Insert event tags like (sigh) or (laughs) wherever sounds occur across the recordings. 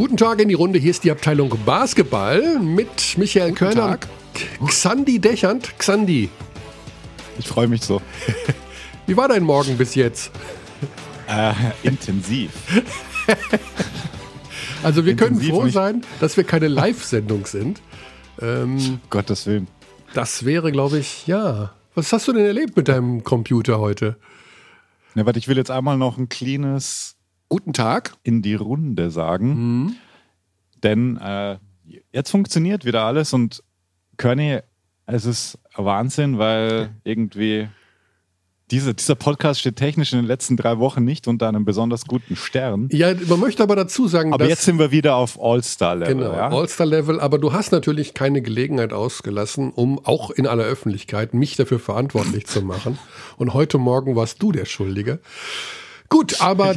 Guten Tag in die Runde. Hier ist die Abteilung Basketball mit Michael Guten Körner Tag. Xandi Dechand. Xandi, Ich freue mich so. (laughs) wie war dein Morgen bis jetzt? Äh, intensiv. (laughs) Also wir können Intensiv froh und ich- sein, dass wir keine Live-Sendung sind. Ähm, Gottes Willen. das wäre, glaube ich, ja. Was hast du denn erlebt mit deinem Computer heute? Ne, warte, ich will jetzt einmal noch ein cleanes Guten Tag. in die Runde sagen. Denn äh, jetzt funktioniert wieder alles und Körny, es ist Wahnsinn, weil irgendwie diese, dieser Podcast steht technisch in den letzten drei Wochen nicht unter einem besonders guten Stern. Ja, man möchte aber dazu sagen, Aber dass jetzt sind wir wieder auf All-Star-Level. Genau, ja? All-Star-Level, aber du hast natürlich keine Gelegenheit ausgelassen, um auch in aller Öffentlichkeit mich dafür verantwortlich zu machen. Und heute Morgen warst du der Schuldige. Gut, aber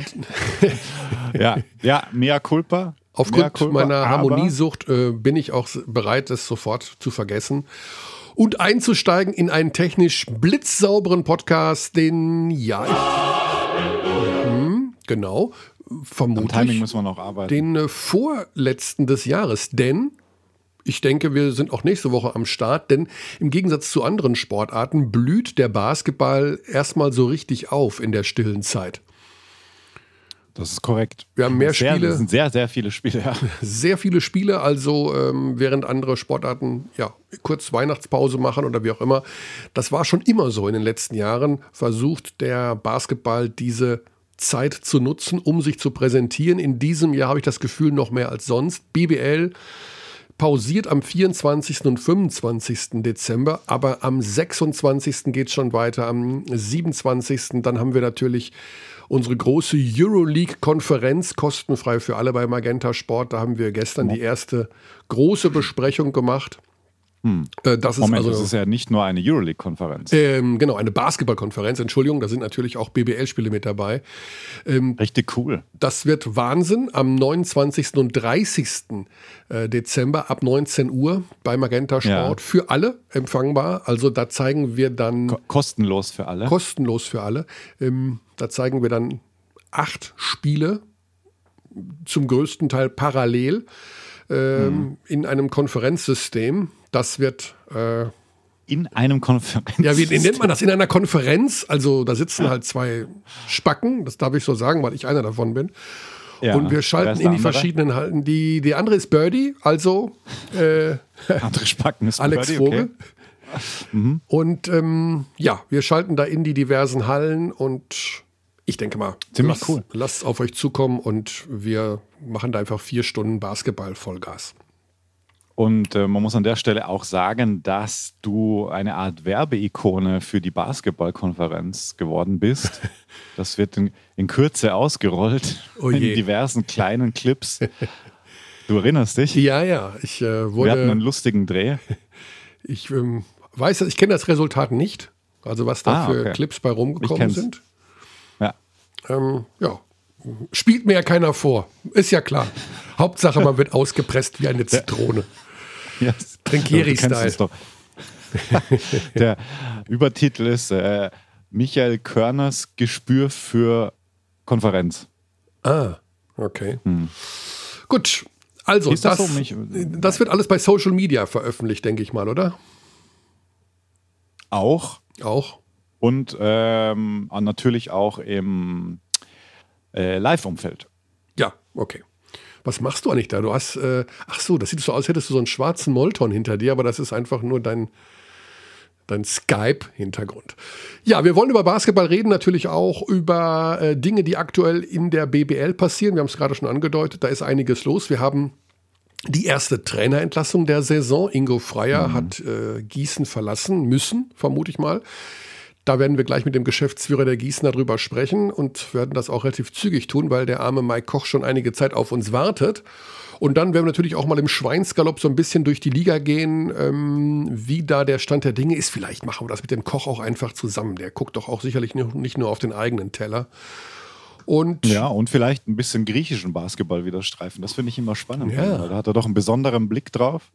(laughs) ja, ja, mea culpa. Mea aufgrund culpa, meiner Harmoniesucht äh, bin ich auch bereit, es sofort zu vergessen und einzusteigen in einen technisch blitzsauberen Podcast, den ja ich, hm, genau vermutlich Timing müssen wir noch arbeiten. den äh, vorletzten des Jahres, denn ich denke, wir sind auch nächste Woche am Start, denn im Gegensatz zu anderen Sportarten blüht der Basketball erstmal so richtig auf in der stillen Zeit. Das ist korrekt. Wir haben mehr sehr, Spiele. Das sind sehr, sehr viele Spiele, ja. Sehr viele Spiele, also ähm, während andere Sportarten ja kurz Weihnachtspause machen oder wie auch immer. Das war schon immer so in den letzten Jahren. Versucht der Basketball diese Zeit zu nutzen, um sich zu präsentieren. In diesem Jahr habe ich das Gefühl noch mehr als sonst. BBL pausiert am 24. und 25. Dezember, aber am 26. geht es schon weiter, am 27. Dann haben wir natürlich unsere große Euroleague-Konferenz, kostenfrei für alle bei Magenta Sport. Da haben wir gestern die erste große Besprechung gemacht. Äh, Das ist Moment, also das ist ja nicht nur eine Euroleague-Konferenz. ähm, genau eine Basketballkonferenz. Entschuldigung, da sind natürlich auch BBL-Spiele mit dabei. Richtig cool. Das wird Wahnsinn am 29. und 30. äh, Dezember ab 19 Uhr bei Magenta Sport Ja. für alle empfangbar. Also da zeigen wir dann Ko kostenlos für alle. kostenlos für alle. Ähm, da zeigen wir dann acht Spiele, zum größten Teil parallel, ähm, in einem Konferenzsystem. Das wird äh, in einem Konferenz. ja, wie nennt man das? In einer Konferenz. Also da sitzen halt zwei Spacken, das darf ich so sagen, weil ich einer davon bin. Ja. Und wir schalten in die verschiedenen Halten. Die, die andere ist Birdie, also äh, (laughs) Andere Spacken ist Alex Birdie, Vogel. Okay. Und ähm, ja, wir schalten da in die diversen Hallen und ich denke mal, Ziemlich lasst, cool. lasst es auf euch zukommen und wir machen da einfach vier Stunden Basketball Vollgas. Und äh, man muss an der Stelle auch sagen, dass du eine Art Werbeikone für die Basketballkonferenz geworden bist. (laughs) Das wird in, in Kürze ausgerollt Oh in diversen kleinen Clips. (laughs) Du erinnerst dich? Ja, ja, ich äh, Wir hatten wurde, einen lustigen Dreh. (laughs) ich ähm, weiß, ich kenne das Resultat nicht, also was da Ah, für okay. Clips bei rumgekommen sind. Ja. Ähm, ja, spielt mir ja keiner vor, ist ja klar. (laughs) Hauptsache, man wird ausgepresst wie eine Zitrone. Ja, Trinkieri-Style. du kennst es doch. (laughs) Der Übertitel ist äh, Michael Körners Gespür für Konferenz. Ah, okay. Gut, also das das, so? Das wird alles bei Social Media veröffentlicht, denke ich mal, oder? Auch Auch. Und ähm, natürlich auch im äh, Live-Umfeld. Ja, okay. Was machst du eigentlich da? Du hast, äh, ach so, das sieht so aus, hättest du so einen schwarzen Molton hinter dir, aber das ist einfach nur dein, dein Skype-Hintergrund. Ja, wir wollen über Basketball reden, natürlich auch über äh, Dinge, die aktuell in der BBL passieren. Wir haben es gerade schon angedeutet, da ist einiges los. Wir haben die erste Trainerentlassung der Saison. Ingo Freier hat äh, Gießen verlassen müssen, vermute ich mal. Da werden wir gleich mit dem Geschäftsführer der Gießener drüber sprechen und werden das auch relativ zügig tun, weil der arme Mike Koch schon einige Zeit auf uns wartet. Und dann werden wir natürlich auch mal im Schweinsgalopp so ein bisschen durch die Liga gehen, ähm, wie da der Stand der Dinge ist. Vielleicht machen wir das mit dem Koch auch einfach zusammen. Der guckt doch auch sicherlich nicht nur auf den eigenen Teller. Und Ja, und vielleicht ein bisschen griechischen Basketball wieder streifen. Das finde ich immer spannend. Ja. Da hat er doch einen besonderen Blick drauf.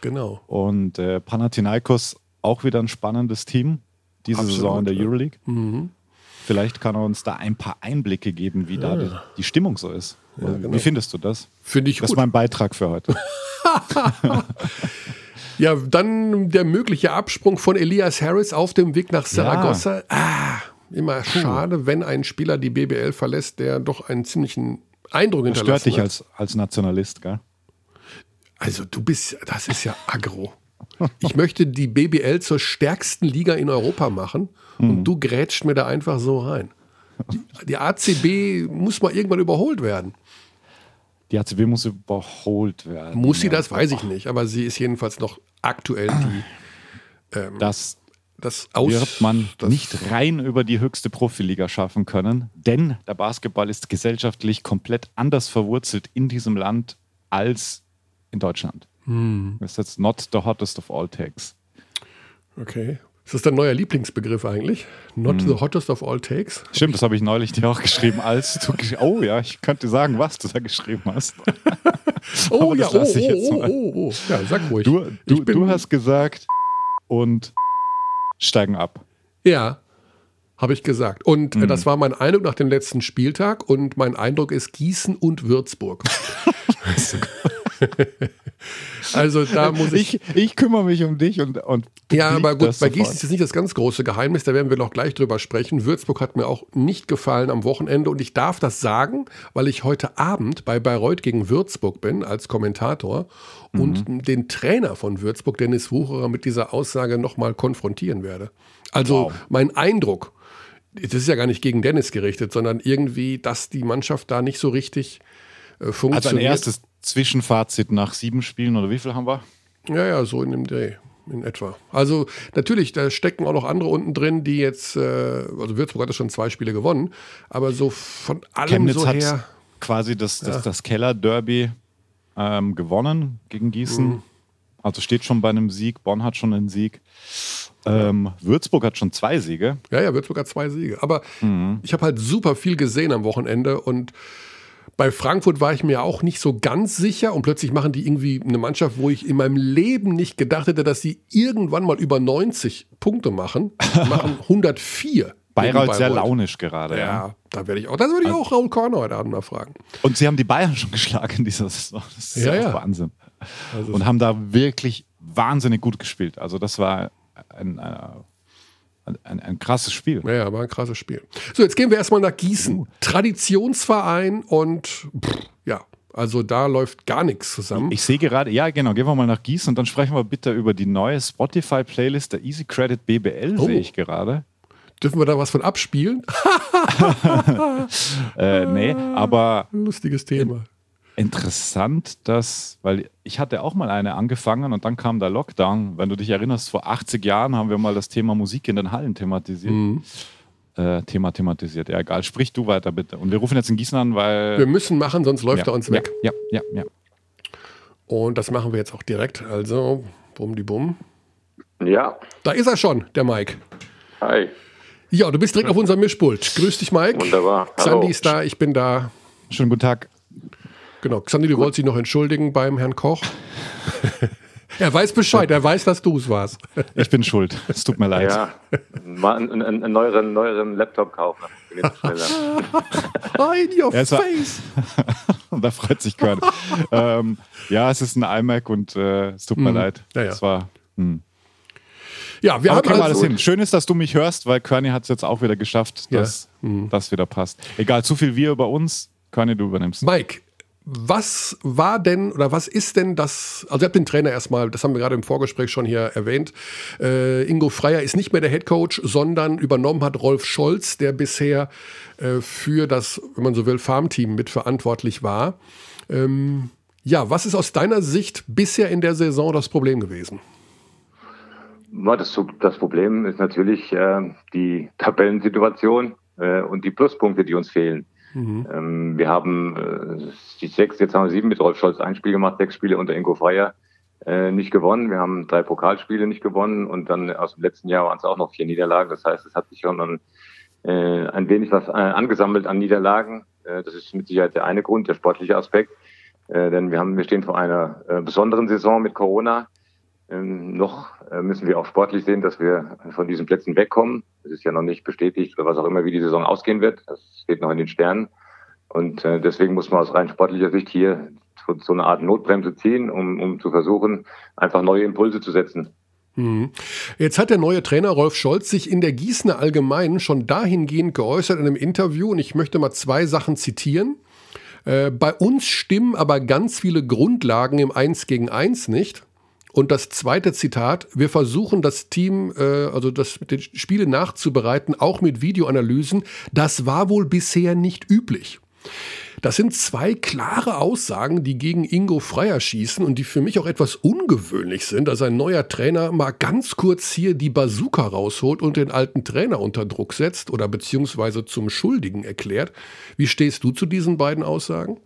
genau. Und äh, Panathinaikos auch wieder ein spannendes Team diese Absolut, Saison in der ja. Mhm. Euroleague. Vielleicht kann er uns da ein paar Einblicke geben, wie da die, die Stimmung so ist. Ja, genau. Wie findest du das? Finde ich Das ist gut. mein Beitrag für heute. (laughs) Ja, dann der mögliche Absprung von Elias Harris auf dem Weg nach Saragossa. Ah, immer schade, wenn ein Spieler die BBL verlässt, der doch einen ziemlichen Eindruck Das hinterlassen stört dich hat. als, als Nationalist, gell? Also du bist, das ist ja aggro. Ich möchte die BBL zur stärksten Liga in Europa machen und du grätscht mir da einfach so rein. Die, die ACB muss mal irgendwann überholt werden. Die ACB muss überholt werden. Muss sie Ja. das, weiß ich nicht, aber sie ist jedenfalls noch aktuell die, Das das Aus... wird man nicht rein über die höchste Profiliga schaffen können, denn der Basketball ist gesellschaftlich komplett anders verwurzelt in diesem Land als in Deutschland. Hm. Das ist jetzt not the hottest of all takes. Okay. Ist das dein neuer Lieblingsbegriff eigentlich? Not Hm. the hottest of all takes? Stimmt, das habe ich neulich dir auch geschrieben, als du Oh ja, ich könnte sagen, was du da geschrieben hast. (laughs) Oh ja, das oh, oh, jetzt oh, oh, oh. Ja, sag ruhig. Du, du, Ich bin- du hast gesagt und steigen ab. Ja, habe ich gesagt. Und Mhm. äh, das war mein Eindruck nach dem letzten Spieltag und mein Eindruck ist Gießen und Würzburg. (laughs) (laughs) (laughs) also da muss ich. Ich, ich kümmere mich um dich und, und ja, aber gut, bei. Gießen ist jetzt nicht das ganz große Geheimnis, da werden wir noch gleich drüber sprechen. Würzburg hat mir auch nicht gefallen am Wochenende und ich darf das sagen, weil ich heute Abend bei Bayreuth gegen Würzburg bin als Kommentator und Mhm. den Trainer von Würzburg, Dennis Wucherer, mit dieser Aussage nochmal konfrontieren werde. Also Wow. mein Eindruck, das ist ja gar nicht gegen Dennis gerichtet, sondern irgendwie, dass die Mannschaft da nicht so richtig äh, Also funktioniert. ein erstes Zwischenfazit nach sieben Spielen oder wie viel haben wir? Ja, ja, so in dem Dreh. In etwa. Also natürlich, da stecken auch noch andere unten drin, die jetzt, äh, also Würzburg hat ja schon zwei Spiele gewonnen, aber so von allem Chemnitz so hat her. quasi das, das, das Keller-Derby ähm, gewonnen gegen Gießen. Mhm. Also steht schon bei einem Sieg. Bonn hat schon einen Sieg. Ähm, Würzburg hat schon zwei Siege. Ja, ja, Würzburg hat zwei Siege. Aber Mhm. ich habe halt super viel gesehen am Wochenende und bei Frankfurt war ich mir auch nicht so ganz sicher und plötzlich machen die irgendwie eine Mannschaft, wo ich in meinem Leben nicht gedacht hätte, dass sie irgendwann mal über 90 Punkte machen, machen (laughs) 104. gegen Bayreuth sehr Bayreuth. launisch gerade. Ja. Ja, da werde ich auch, das würde ich auch Raul Korner heute Abend mal fragen. Und sie haben die Bayern schon geschlagen in dieser Saison. Das ist Ja, ja, Wahnsinn. Also Und haben da wirklich wahnsinnig gut gespielt. Also das war ein, äh, ein, ein, ein krasses Spiel. Ja, ja, war ein krasses Spiel. So, jetzt gehen wir erstmal nach Gießen. Traditionsverein und pff, ja, also da läuft gar nichts zusammen. Ich sehe gerade, ja genau, gehen wir mal nach Gießen und dann sprechen wir bitte über die neue Spotify-Playlist der Easy Credit BBL, Oh. sehe ich gerade. Dürfen wir da was von abspielen? (laughs) Äh, nee, aber Lustiges Thema. Interessant, dass, weil ich hatte auch mal eine angefangen und dann kam der Lockdown. Wenn du dich erinnerst, vor 80 Jahren haben wir mal das Thema Musik in den Hallen thematisiert. Mhm. Äh, Thema thematisiert. Ja, egal. Sprich du weiter bitte. Und wir rufen jetzt in Gießen an, weil. Wir müssen machen, sonst läuft ja, er uns weg. Ja, ja, ja. ja. Und das machen wir jetzt auch direkt. Also, bumm die bumm. Ja, Da ist er schon, der Mike. hi. Ja, du bist direkt auf unserem Mischpult. Grüß dich, Mike. Wunderbar. Hallo. Xandi ist da, ich bin da. Schönen guten Tag. Genau, Xandi, du wolltest dich noch entschuldigen beim Herrn Koch. (laughs) er weiß Bescheid, er weiß, dass du es warst. Ich bin schuld. Es tut mir leid. Ja, mal einen, einen, einen neueren, neueren Laptop kaufen. (laughs) In your Er ist- face. Und (laughs) da freut sich Körn. ähm, ja, es ist ein iMac und äh, es tut mir leid. Ja, ja. Es war. Hm. Ja, wir Aber haben kriegen wir alles also, hin. Schön ist, dass du mich hörst, weil Körny hat es jetzt auch wieder geschafft, Ja. dass das wieder passt. Egal, zu viel wir über uns. Körny, du übernimmst. Mike, was war denn oder was ist denn das? Also, ihr habt den Trainer erstmal, das haben wir gerade im Vorgespräch schon hier erwähnt. Äh, Ingo Freier ist nicht mehr der Head Coach, sondern übernommen hat Rolf Scholz, der bisher äh, für das, wenn man so will, Farmteam mitverantwortlich war. Ähm, ja, was ist aus deiner Sicht bisher in der Saison das Problem gewesen? Das, das Problem ist natürlich äh, die Tabellensituation äh, und die Pluspunkte, die uns fehlen. Ähm, wir haben äh, die sechs, jetzt haben wir sieben mit Rolf Scholz ein Spiel gemacht, sechs Spiele unter Ingo Freier äh, nicht gewonnen. Wir haben drei Pokalspiele nicht gewonnen und dann aus dem letzten Jahr waren es auch noch vier Niederlagen. Das heißt, es hat sich schon ein, äh, ein wenig was äh, angesammelt an Niederlagen. Äh, das ist mit Sicherheit der eine Grund, der sportliche Aspekt. Äh, denn wir haben, wir stehen vor einer äh, besonderen Saison mit Corona. Ähm, noch äh, müssen wir auch sportlich sehen, dass wir von diesen Plätzen wegkommen. Es ist ja noch nicht bestätigt oder was auch immer, wie die Saison ausgehen wird. Das steht noch in den Sternen. Und äh, deswegen muss man aus rein sportlicher Sicht hier so, so eine Art Notbremse ziehen, um, um zu versuchen, einfach neue Impulse zu setzen. Mhm. Jetzt hat der neue Trainer Rolf Scholz sich in der Gießener Allgemeinen schon dahingehend geäußert in einem Interview und ich möchte mal zwei Sachen zitieren. Äh, bei uns stimmen aber ganz viele Grundlagen im Eins gegen Eins nicht. Und das zweite Zitat, wir versuchen das Team, äh, also das den Spiele nachzubereiten, auch mit Videoanalysen. Das war wohl bisher nicht üblich. Das sind zwei klare Aussagen, die gegen Ingo Freier schießen und die für mich auch etwas ungewöhnlich sind, dass ein neuer Trainer mal ganz kurz hier die Bazooka rausholt und den alten Trainer unter Druck setzt oder beziehungsweise zum Schuldigen erklärt. Wie stehst du zu diesen beiden Aussagen?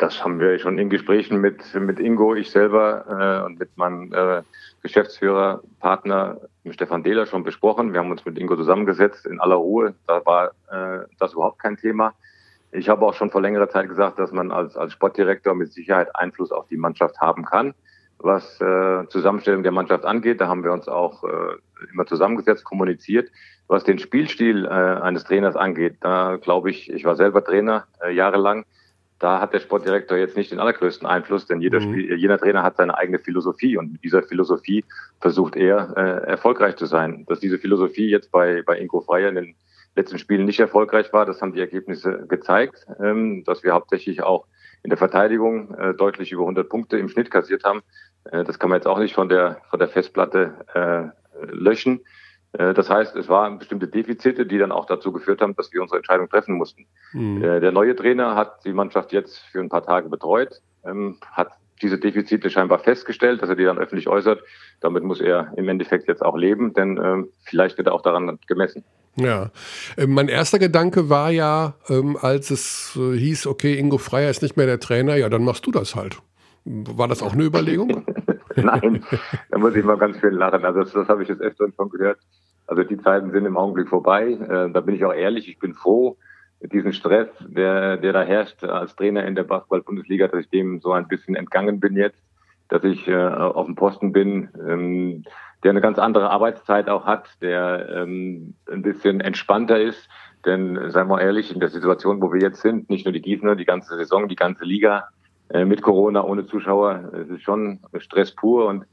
Das haben wir schon in Gesprächen mit, mit Ingo, ich selber äh, und mit meinem äh, Geschäftsführer, Partner Stefan Dehler schon besprochen. Wir haben uns mit Ingo zusammengesetzt in aller Ruhe. Da war äh, das überhaupt kein Thema. Ich habe auch schon vor längerer Zeit gesagt, dass man als, als Sportdirektor mit Sicherheit Einfluss auf die Mannschaft haben kann, was äh, Zusammenstellung der Mannschaft angeht. Da haben wir uns auch äh, immer zusammengesetzt, kommuniziert. Was den Spielstil äh, eines Trainers angeht, da glaube ich, ich war selber Trainer äh, jahrelang, da hat der Sportdirektor jetzt nicht den allergrößten Einfluss, denn jeder, mhm. Spiel, jeder Trainer hat seine eigene Philosophie und mit dieser Philosophie versucht er äh, erfolgreich zu sein. Dass diese Philosophie jetzt bei, bei Ingo Freier in den letzten Spielen nicht erfolgreich war. Das haben die Ergebnisse gezeigt, ähm, dass wir hauptsächlich auch in der Verteidigung äh, deutlich über 100 Punkte im Schnitt kassiert haben. Äh, das kann man jetzt auch nicht von der, von der Festplatte äh, löschen. Äh, das heißt, es waren bestimmte Defizite, die dann auch dazu geführt haben, dass wir unsere Entscheidung treffen mussten. Mhm. Äh, der neue Trainer hat die Mannschaft jetzt für ein paar Tage betreut, ähm, hat diese Defizite scheinbar festgestellt, dass er die dann öffentlich äußert. Damit muss er im Endeffekt jetzt auch leben, denn ähm, vielleicht wird er auch daran gemessen. Ja, ähm, mein erster Gedanke war ja, ähm, als es äh, hieß, okay, Ingo Freier ist nicht mehr der Trainer, ja, dann machst du das halt. War das auch eine Überlegung? (laughs) (laughs) Nein, da muss ich mal ganz schön lachen. Also das, das habe ich jetzt öfter schon gehört. Also die Zeiten sind im Augenblick vorbei. Äh, da bin ich auch ehrlich, ich bin froh, mit diesem Stress, der, der da herrscht als Trainer in der Basketball-Bundesliga, dass ich dem so ein bisschen entgangen bin jetzt, dass ich äh, auf dem Posten bin. Ähm, der eine ganz andere Arbeitszeit auch hat, der ähm, ein bisschen entspannter ist. Denn, seien wir ehrlich, in der Situation, wo wir jetzt sind, nicht nur die Gießener, die ganze Saison, die ganze Liga mit Corona, ohne Zuschauer, es ist schon Stress pur und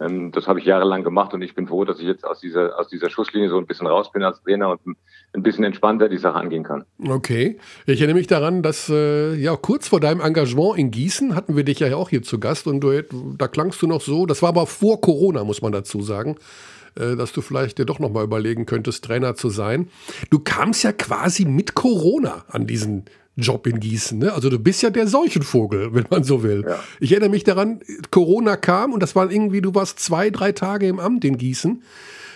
ähm, das habe ich jahrelang gemacht und ich bin froh, dass ich jetzt aus dieser, aus dieser Schusslinie so ein bisschen raus bin als Trainer und ein bisschen entspannter die Sache angehen kann. Okay. Ich erinnere mich daran, dass äh, ja kurz vor deinem Engagement in Gießen hatten wir dich ja auch hier zu Gast und du, da klangst du noch so, das war aber vor Corona, muss man dazu sagen äh, dass du vielleicht dir doch noch mal überlegen könntest, Trainer zu sein. Du kamst ja quasi mit Corona an diesen Job in Gießen. Ne? Also du bist ja der Seuchenvogel, (laughs) wenn man so will. Ja. Ich erinnere mich daran, Corona kam und das war irgendwie, du warst zwei, drei Tage im Amt in Gießen.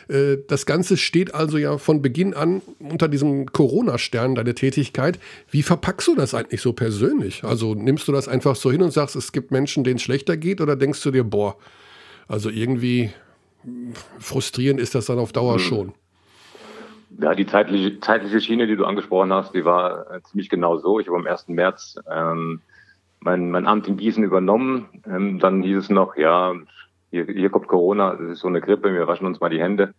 Äh, das Ganze steht also ja von Beginn an unter diesem Corona-Stern, deine Tätigkeit. Wie verpackst du das eigentlich so persönlich? Also nimmst du das einfach so hin und sagst, es gibt Menschen, denen es schlechter geht oder denkst du dir, boah, also irgendwie frustrierend ist das dann auf Dauer hm. schon? Ja, die zeitliche, zeitliche Schiene, die du angesprochen hast, die war äh, ziemlich genau so. Ich habe am 1. März ähm, mein, mein Amt in Gießen übernommen. Ähm, dann hieß es noch, ja, hier, hier kommt Corona, das ist so eine Grippe, wir waschen uns mal die Hände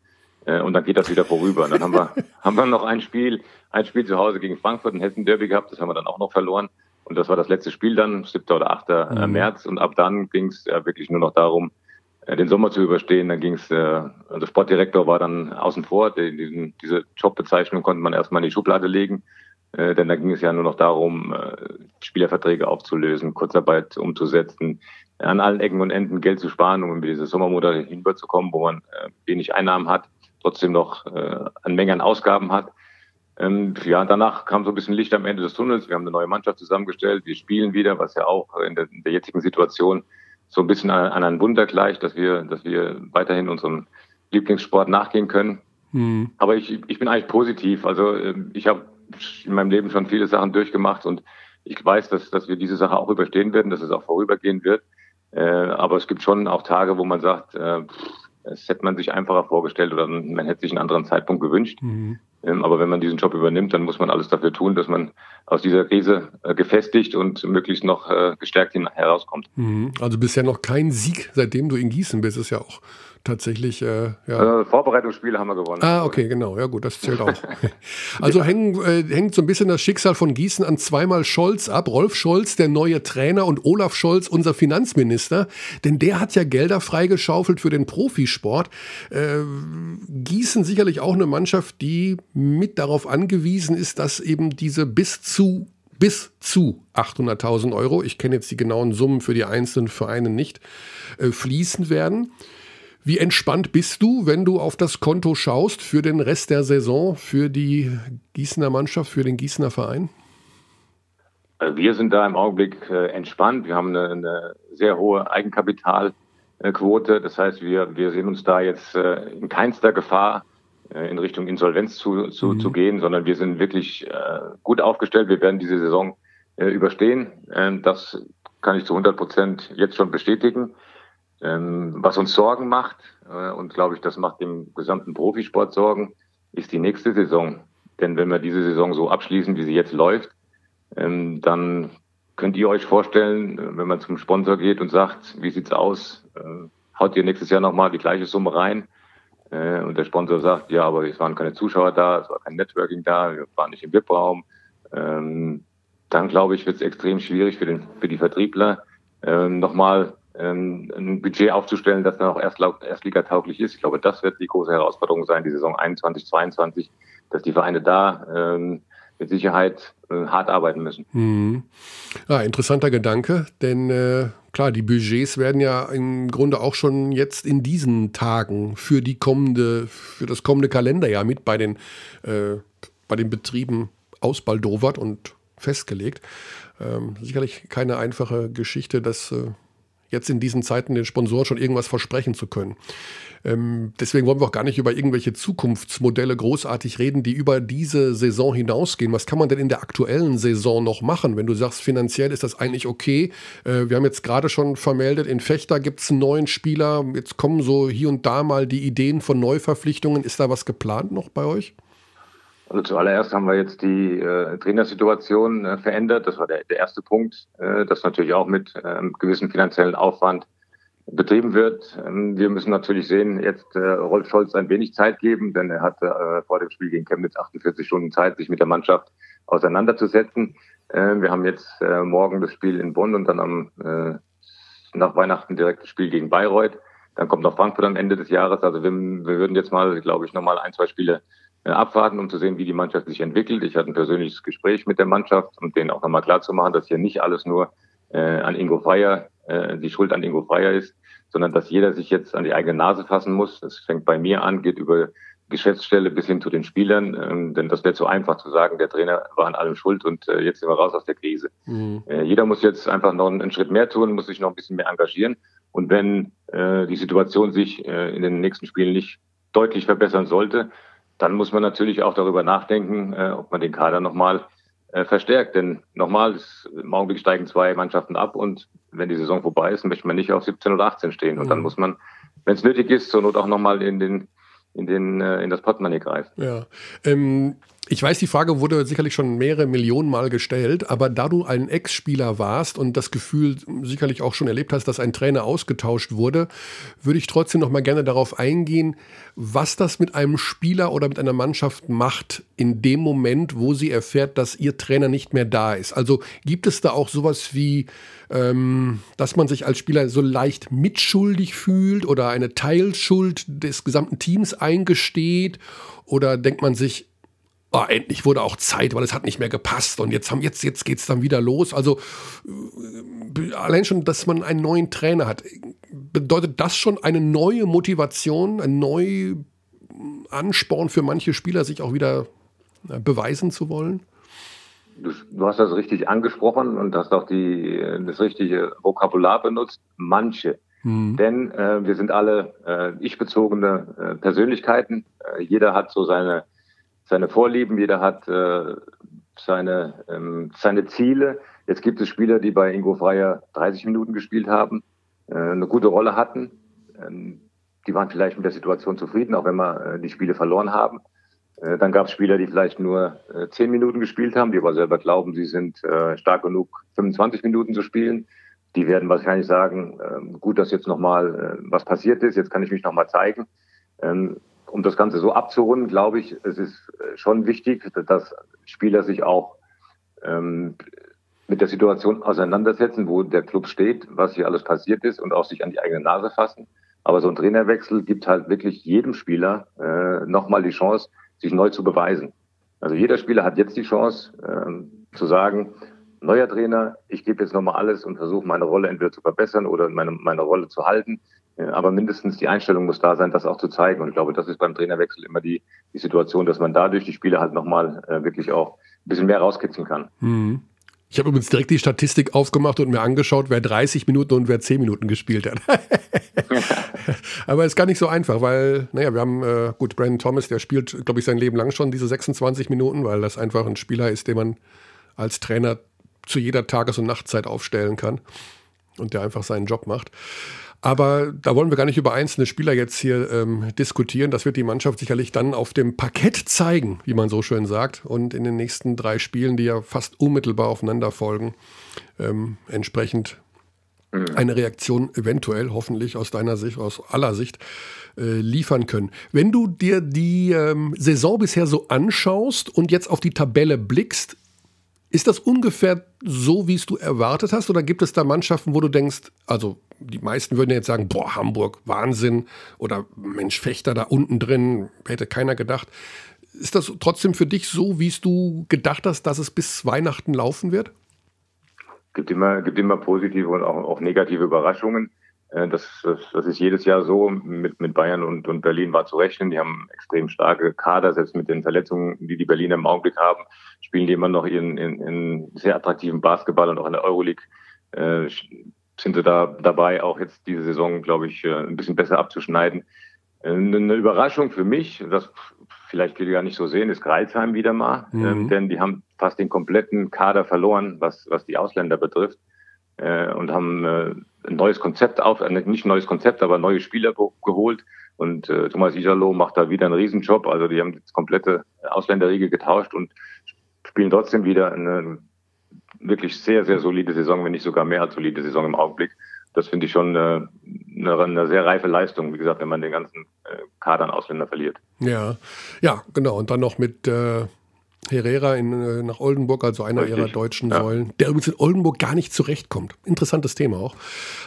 äh, und dann geht das wieder vorüber. Und dann haben wir, (laughs) haben wir noch ein Spiel, ein Spiel zu Hause gegen Frankfurt, ein Hessen-Derby gehabt, das haben wir dann auch noch verloren. Und das war das letzte Spiel dann, 7. oder 8. Äh, mhm. März. Und ab dann ging es ja wirklich nur noch darum, äh, den Sommer zu überstehen. Dann ging es, äh, also Sportdirektor war dann außen vor. Den, diesen, diese Jobbezeichnung konnte man erstmal in die Schublade legen. Äh, denn da ging es ja nur noch darum, äh, Spielerverträge aufzulösen, Kurzarbeit umzusetzen, an allen Ecken und Enden Geld zu sparen, um über diese Sommermonate hinüberzukommen, wo man äh, wenig Einnahmen hat, trotzdem noch äh, eine Menge an Ausgaben hat. Ähm, ja, danach kam so ein bisschen Licht am Ende des Tunnels. Wir haben eine neue Mannschaft zusammengestellt. Wir spielen wieder, was ja auch in der, in der jetzigen Situation so ein bisschen an, ein Wunder gleicht, dass wir, dass wir weiterhin unserem Lieblingssport nachgehen können. Mhm. Aber ich, ich bin eigentlich positiv. Also ähm, ich habe in meinem Leben schon viele Sachen durchgemacht und ich weiß, dass, dass wir diese Sache auch überstehen werden, dass es auch vorübergehen wird. Äh, aber es gibt schon auch Tage, wo man sagt, äh, das hätte man sich einfacher vorgestellt oder man hätte sich einen anderen Zeitpunkt gewünscht. Mhm. Ähm, aber wenn man diesen Job übernimmt, dann muss man alles dafür tun, dass man aus dieser Krise äh, gefestigt und möglichst noch äh, gestärkt herauskommt. Mhm. Also bisher noch kein Sieg, seitdem du in Gießen bist, ist ja auch tatsächlich. Äh, ja. Äh, Vorbereitungsspiele haben wir gewonnen. Ah, okay, genau. Ja, gut, das zählt auch. (laughs) also hängen, äh, hängt so ein bisschen das Schicksal von Gießen an zweimal Scholz ab. Rolf Scholz, der neue Trainer, und Olaf Scholz, unser Finanzminister. Denn der hat ja Gelder freigeschaufelt für den Profisport. Äh, Gießen sicherlich auch eine Mannschaft, die mit darauf angewiesen ist, dass eben diese bis zu bis zu 800.000 Euro, ich kenne jetzt die genauen Summen für die einzelnen Vereine nicht, äh, fließen werden. Wie entspannt bist du, wenn du auf das Konto schaust für den Rest der Saison, für die Gießener Mannschaft, für den Gießener Verein? Also wir sind da im Augenblick äh, entspannt. Wir haben eine, eine sehr hohe Eigenkapitalquote. Das heißt, wir, wir sehen uns da jetzt äh, in keinster Gefahr, äh, in Richtung Insolvenz zu, zu, mhm. zu gehen, sondern wir sind wirklich gut aufgestellt. Wir werden diese Saison überstehen. Ähm, das kann ich zu 100 Prozent jetzt schon bestätigen. Ähm, was uns Sorgen macht, äh, und glaube ich, das macht dem gesamten Profisport Sorgen, ist die nächste Saison. Denn wenn wir diese Saison so abschließen, wie sie jetzt läuft, ähm, dann könnt ihr euch vorstellen, äh, wenn man zum Sponsor geht und sagt, wie sieht's aus, äh, haut ihr nächstes Jahr nochmal die gleiche Summe rein? Und der Sponsor sagt, ja, aber es waren keine Zuschauer da, es war kein Networking da, wir waren nicht im VIP-Raum. Ähm, dann glaube ich, wird es extrem schwierig für, den, für die Vertriebler, ähm, nochmal ähm, ein Budget aufzustellen, das dann auch erst, erstligatauglich ist. Ich glaube, das wird die große Herausforderung sein, die Saison 21, 22, dass die Vereine da ähm, mit Sicherheit äh, hart arbeiten müssen. Mhm. Ja, interessanter Gedanke, denn äh, klar, die Budgets werden ja im Grunde auch schon jetzt in diesen Tagen für die kommende, für das kommende Kalenderjahr mit bei den, äh, bei den Betrieben ausbaldowert und festgelegt. Ähm, sicherlich keine einfache Geschichte, das äh, jetzt in diesen Zeiten den Sponsoren schon irgendwas versprechen zu können. Ähm, deswegen wollen wir auch gar nicht über irgendwelche Zukunftsmodelle großartig reden, die über diese Saison hinausgehen. Was kann man denn in der aktuellen Saison noch machen, wenn du sagst, finanziell ist das eigentlich okay? Äh, wir haben jetzt gerade schon vermeldet, in Fechter gibt es einen neuen Spieler. Jetzt kommen so hier und da mal die Ideen von Neuverpflichtungen. Ist da was geplant noch bei euch? Also zuallererst haben wir jetzt die äh, Trainersituation äh, verändert. Das war der, der erste Punkt, äh, das natürlich auch mit ähm, gewissem finanziellen Aufwand betrieben wird. Ähm, wir müssen natürlich sehen, jetzt äh, Rolf Scholz ein wenig Zeit geben, denn er hatte äh, vor dem Spiel gegen Chemnitz 48 Stunden Zeit, sich mit der Mannschaft auseinanderzusetzen. Äh, wir haben jetzt äh, morgen das Spiel in Bonn und dann am äh, nach Weihnachten direkt das Spiel gegen Bayreuth. Dann kommt noch Frankfurt am Ende des Jahres. Also wir, wir würden jetzt mal, glaube ich, nochmal ein, zwei Spiele abwarten, um zu sehen, wie die Mannschaft sich entwickelt. Ich hatte ein persönliches Gespräch mit der Mannschaft und denen auch nochmal klar zu machen, dass hier nicht alles nur äh, an Ingo Freier, äh, die Schuld an Ingo Freier ist, sondern dass jeder sich jetzt an die eigene Nase fassen muss. Das fängt bei mir an, geht über Geschäftsstelle bis hin zu den Spielern, ähm, denn das wäre zu einfach zu sagen, der Trainer war an allem schuld und äh, jetzt sind wir raus aus der Krise. Mhm. Äh, jeder muss jetzt einfach noch einen, einen, Schritt mehr tun, muss sich noch ein bisschen mehr engagieren und wenn äh, die Situation sich äh, in den nächsten Spielen nicht deutlich verbessern sollte, dann muss man natürlich auch darüber nachdenken, äh, ob man den Kader nochmal äh, verstärkt. Denn nochmal, im Augenblick steigen zwei Mannschaften ab und wenn die Saison vorbei ist, möchte man nicht auf 17 oder 18 stehen. Und dann mhm. muss man, wenn es nötig ist, zur Not auch nochmal in den in, den, äh, in das Portemonnaie greifen. Ja. Ähm, ich weiß, die Frage wurde sicherlich schon mehrere Millionen Mal gestellt, aber da du ein Ex-Spieler warst und das Gefühl sicherlich auch schon erlebt hast, dass ein Trainer ausgetauscht wurde, würde ich trotzdem noch mal gerne darauf eingehen, was das mit einem Spieler oder mit einer Mannschaft macht in dem Moment, wo sie erfährt, dass ihr Trainer nicht mehr da ist. Also gibt es da auch sowas wie, ähm, dass man sich als Spieler so leicht mitschuldig fühlt oder eine Teilschuld des gesamten Teams eingesteht? Oder denkt man sich, oh, endlich wurde auch Zeit, weil es hat nicht mehr gepasst und jetzt haben jetzt jetzt geht's dann wieder los. Also äh, allein schon, dass man einen neuen Trainer hat, bedeutet das schon eine neue Motivation, ein neuer Ansporn für manche Spieler, sich auch wieder äh, beweisen zu wollen? Du, du, hast das richtig angesprochen und hast auch die, das richtige Vokabular benutzt. Manche. Mhm. Denn äh, wir sind alle äh, ich-bezogene äh, Persönlichkeiten. Äh, jeder hat so seine seine Vorlieben, jeder hat äh, seine, ähm, seine Ziele. Jetzt gibt es Spieler, die bei Ingo Freier 30 Minuten gespielt haben, äh, eine gute Rolle hatten. Ähm, die waren vielleicht mit der Situation zufrieden, auch wenn wir äh, die Spiele verloren haben. Äh, dann gab es Spieler, die vielleicht nur äh, 10 Minuten gespielt haben, die aber selber glauben, sie sind äh, stark genug, 25 Minuten zu spielen. die werden wahrscheinlich sagen, äh, gut, dass jetzt nochmal äh, was passiert ist, jetzt kann ich mich nochmal zeigen. Ähm, um das Ganze so abzurunden, glaube ich, es ist äh, schon wichtig, dass Spieler sich auch ähm, mit der Situation auseinandersetzen, wo der Club steht, was hier alles passiert ist und auch sich an die eigene Nase fassen. Aber so ein Trainerwechsel gibt halt wirklich jedem Spieler äh, nochmal die Chance, sich neu zu beweisen. Also jeder Spieler hat jetzt die Chance äh, zu sagen, neuer Trainer, ich gebe jetzt nochmal alles und versuche meine Rolle entweder zu verbessern oder meine, meine Rolle zu halten. Aber mindestens die Einstellung muss da sein, das auch zu zeigen. Und ich glaube, das ist beim Trainerwechsel immer die, die Situation, dass man dadurch die Spieler halt nochmal äh, wirklich auch ein bisschen mehr rauskitzeln kann. Mhm. Ich habe übrigens direkt die Statistik aufgemacht und mir angeschaut, wer 30 Minuten und wer 10 Minuten gespielt hat. (laughs) Aber es ist gar nicht so einfach, weil, naja, wir haben, äh, gut, Brandon Thomas, der spielt, glaube ich, sein Leben lang schon diese 26 Minuten, weil das einfach ein Spieler ist, den man als Trainer zu jeder Tages- und Nachtzeit aufstellen kann und der einfach seinen Job macht. Aber da wollen wir gar nicht über einzelne Spieler jetzt hier ähm, diskutieren. Das wird die Mannschaft sicherlich dann auf dem Parkett zeigen, wie man so schön sagt. Und in den nächsten drei Spielen, die ja fast unmittelbar aufeinander folgen, ähm, entsprechend mhm. eine Reaktion eventuell, hoffentlich aus deiner Sicht, aus aller Sicht, äh, liefern können. Wenn du dir die ähm, Saison bisher so anschaust und jetzt auf die Tabelle blickst, ist das ungefähr so, wie es du erwartet hast? Oder gibt es da Mannschaften, wo du denkst, also die meisten würden jetzt sagen, boah, Hamburg, Wahnsinn. Oder Mensch, Fechter da unten drin, hätte keiner gedacht. Ist das trotzdem für dich so, wie es du gedacht hast, dass es bis Weihnachten laufen wird? Gibt immer, gibt immer positive und auch, auch negative Überraschungen. Äh, das, das, das, ist jedes Jahr so. Mit, mit Bayern und, und Berlin war zu rechnen. Die haben extrem starke Kader, selbst mit den Verletzungen, die die Berliner im Augenblick haben, spielen die immer noch ihren, in, in sehr attraktiven Basketball und auch in der Euroleague äh, sind sie da dabei, auch jetzt diese Saison, glaube ich, äh, ein bisschen besser abzuschneiden. Äh, eine Überraschung für mich, das vielleicht viele gar nicht so sehen, ist Greilsheim wieder mal, mhm. ähm, denn die haben fast den kompletten Kader verloren, was, was die Ausländer betrifft, äh, und haben äh, ein neues Konzept auf, äh, nicht ein neues Konzept, aber neue Spieler geholt. Und äh, Thomas Isalo macht da wieder einen Riesenjob. Also die haben das komplette Ausländerriege getauscht und spielen trotzdem wieder eine wirklich sehr, sehr solide Saison, wenn nicht sogar mehr als solide Saison im Augenblick. Das finde ich schon äh, eine, eine, sehr reife Leistung, wie gesagt, wenn man den ganzen äh, Kader an Ausländer verliert. Ja, ja, genau. Und dann noch mit äh, Herrera in, äh, nach Oldenburg, also einer Richtig. ihrer deutschen ja. Säulen, der übrigens in Oldenburg gar nicht zurechtkommt. Interessantes Thema auch.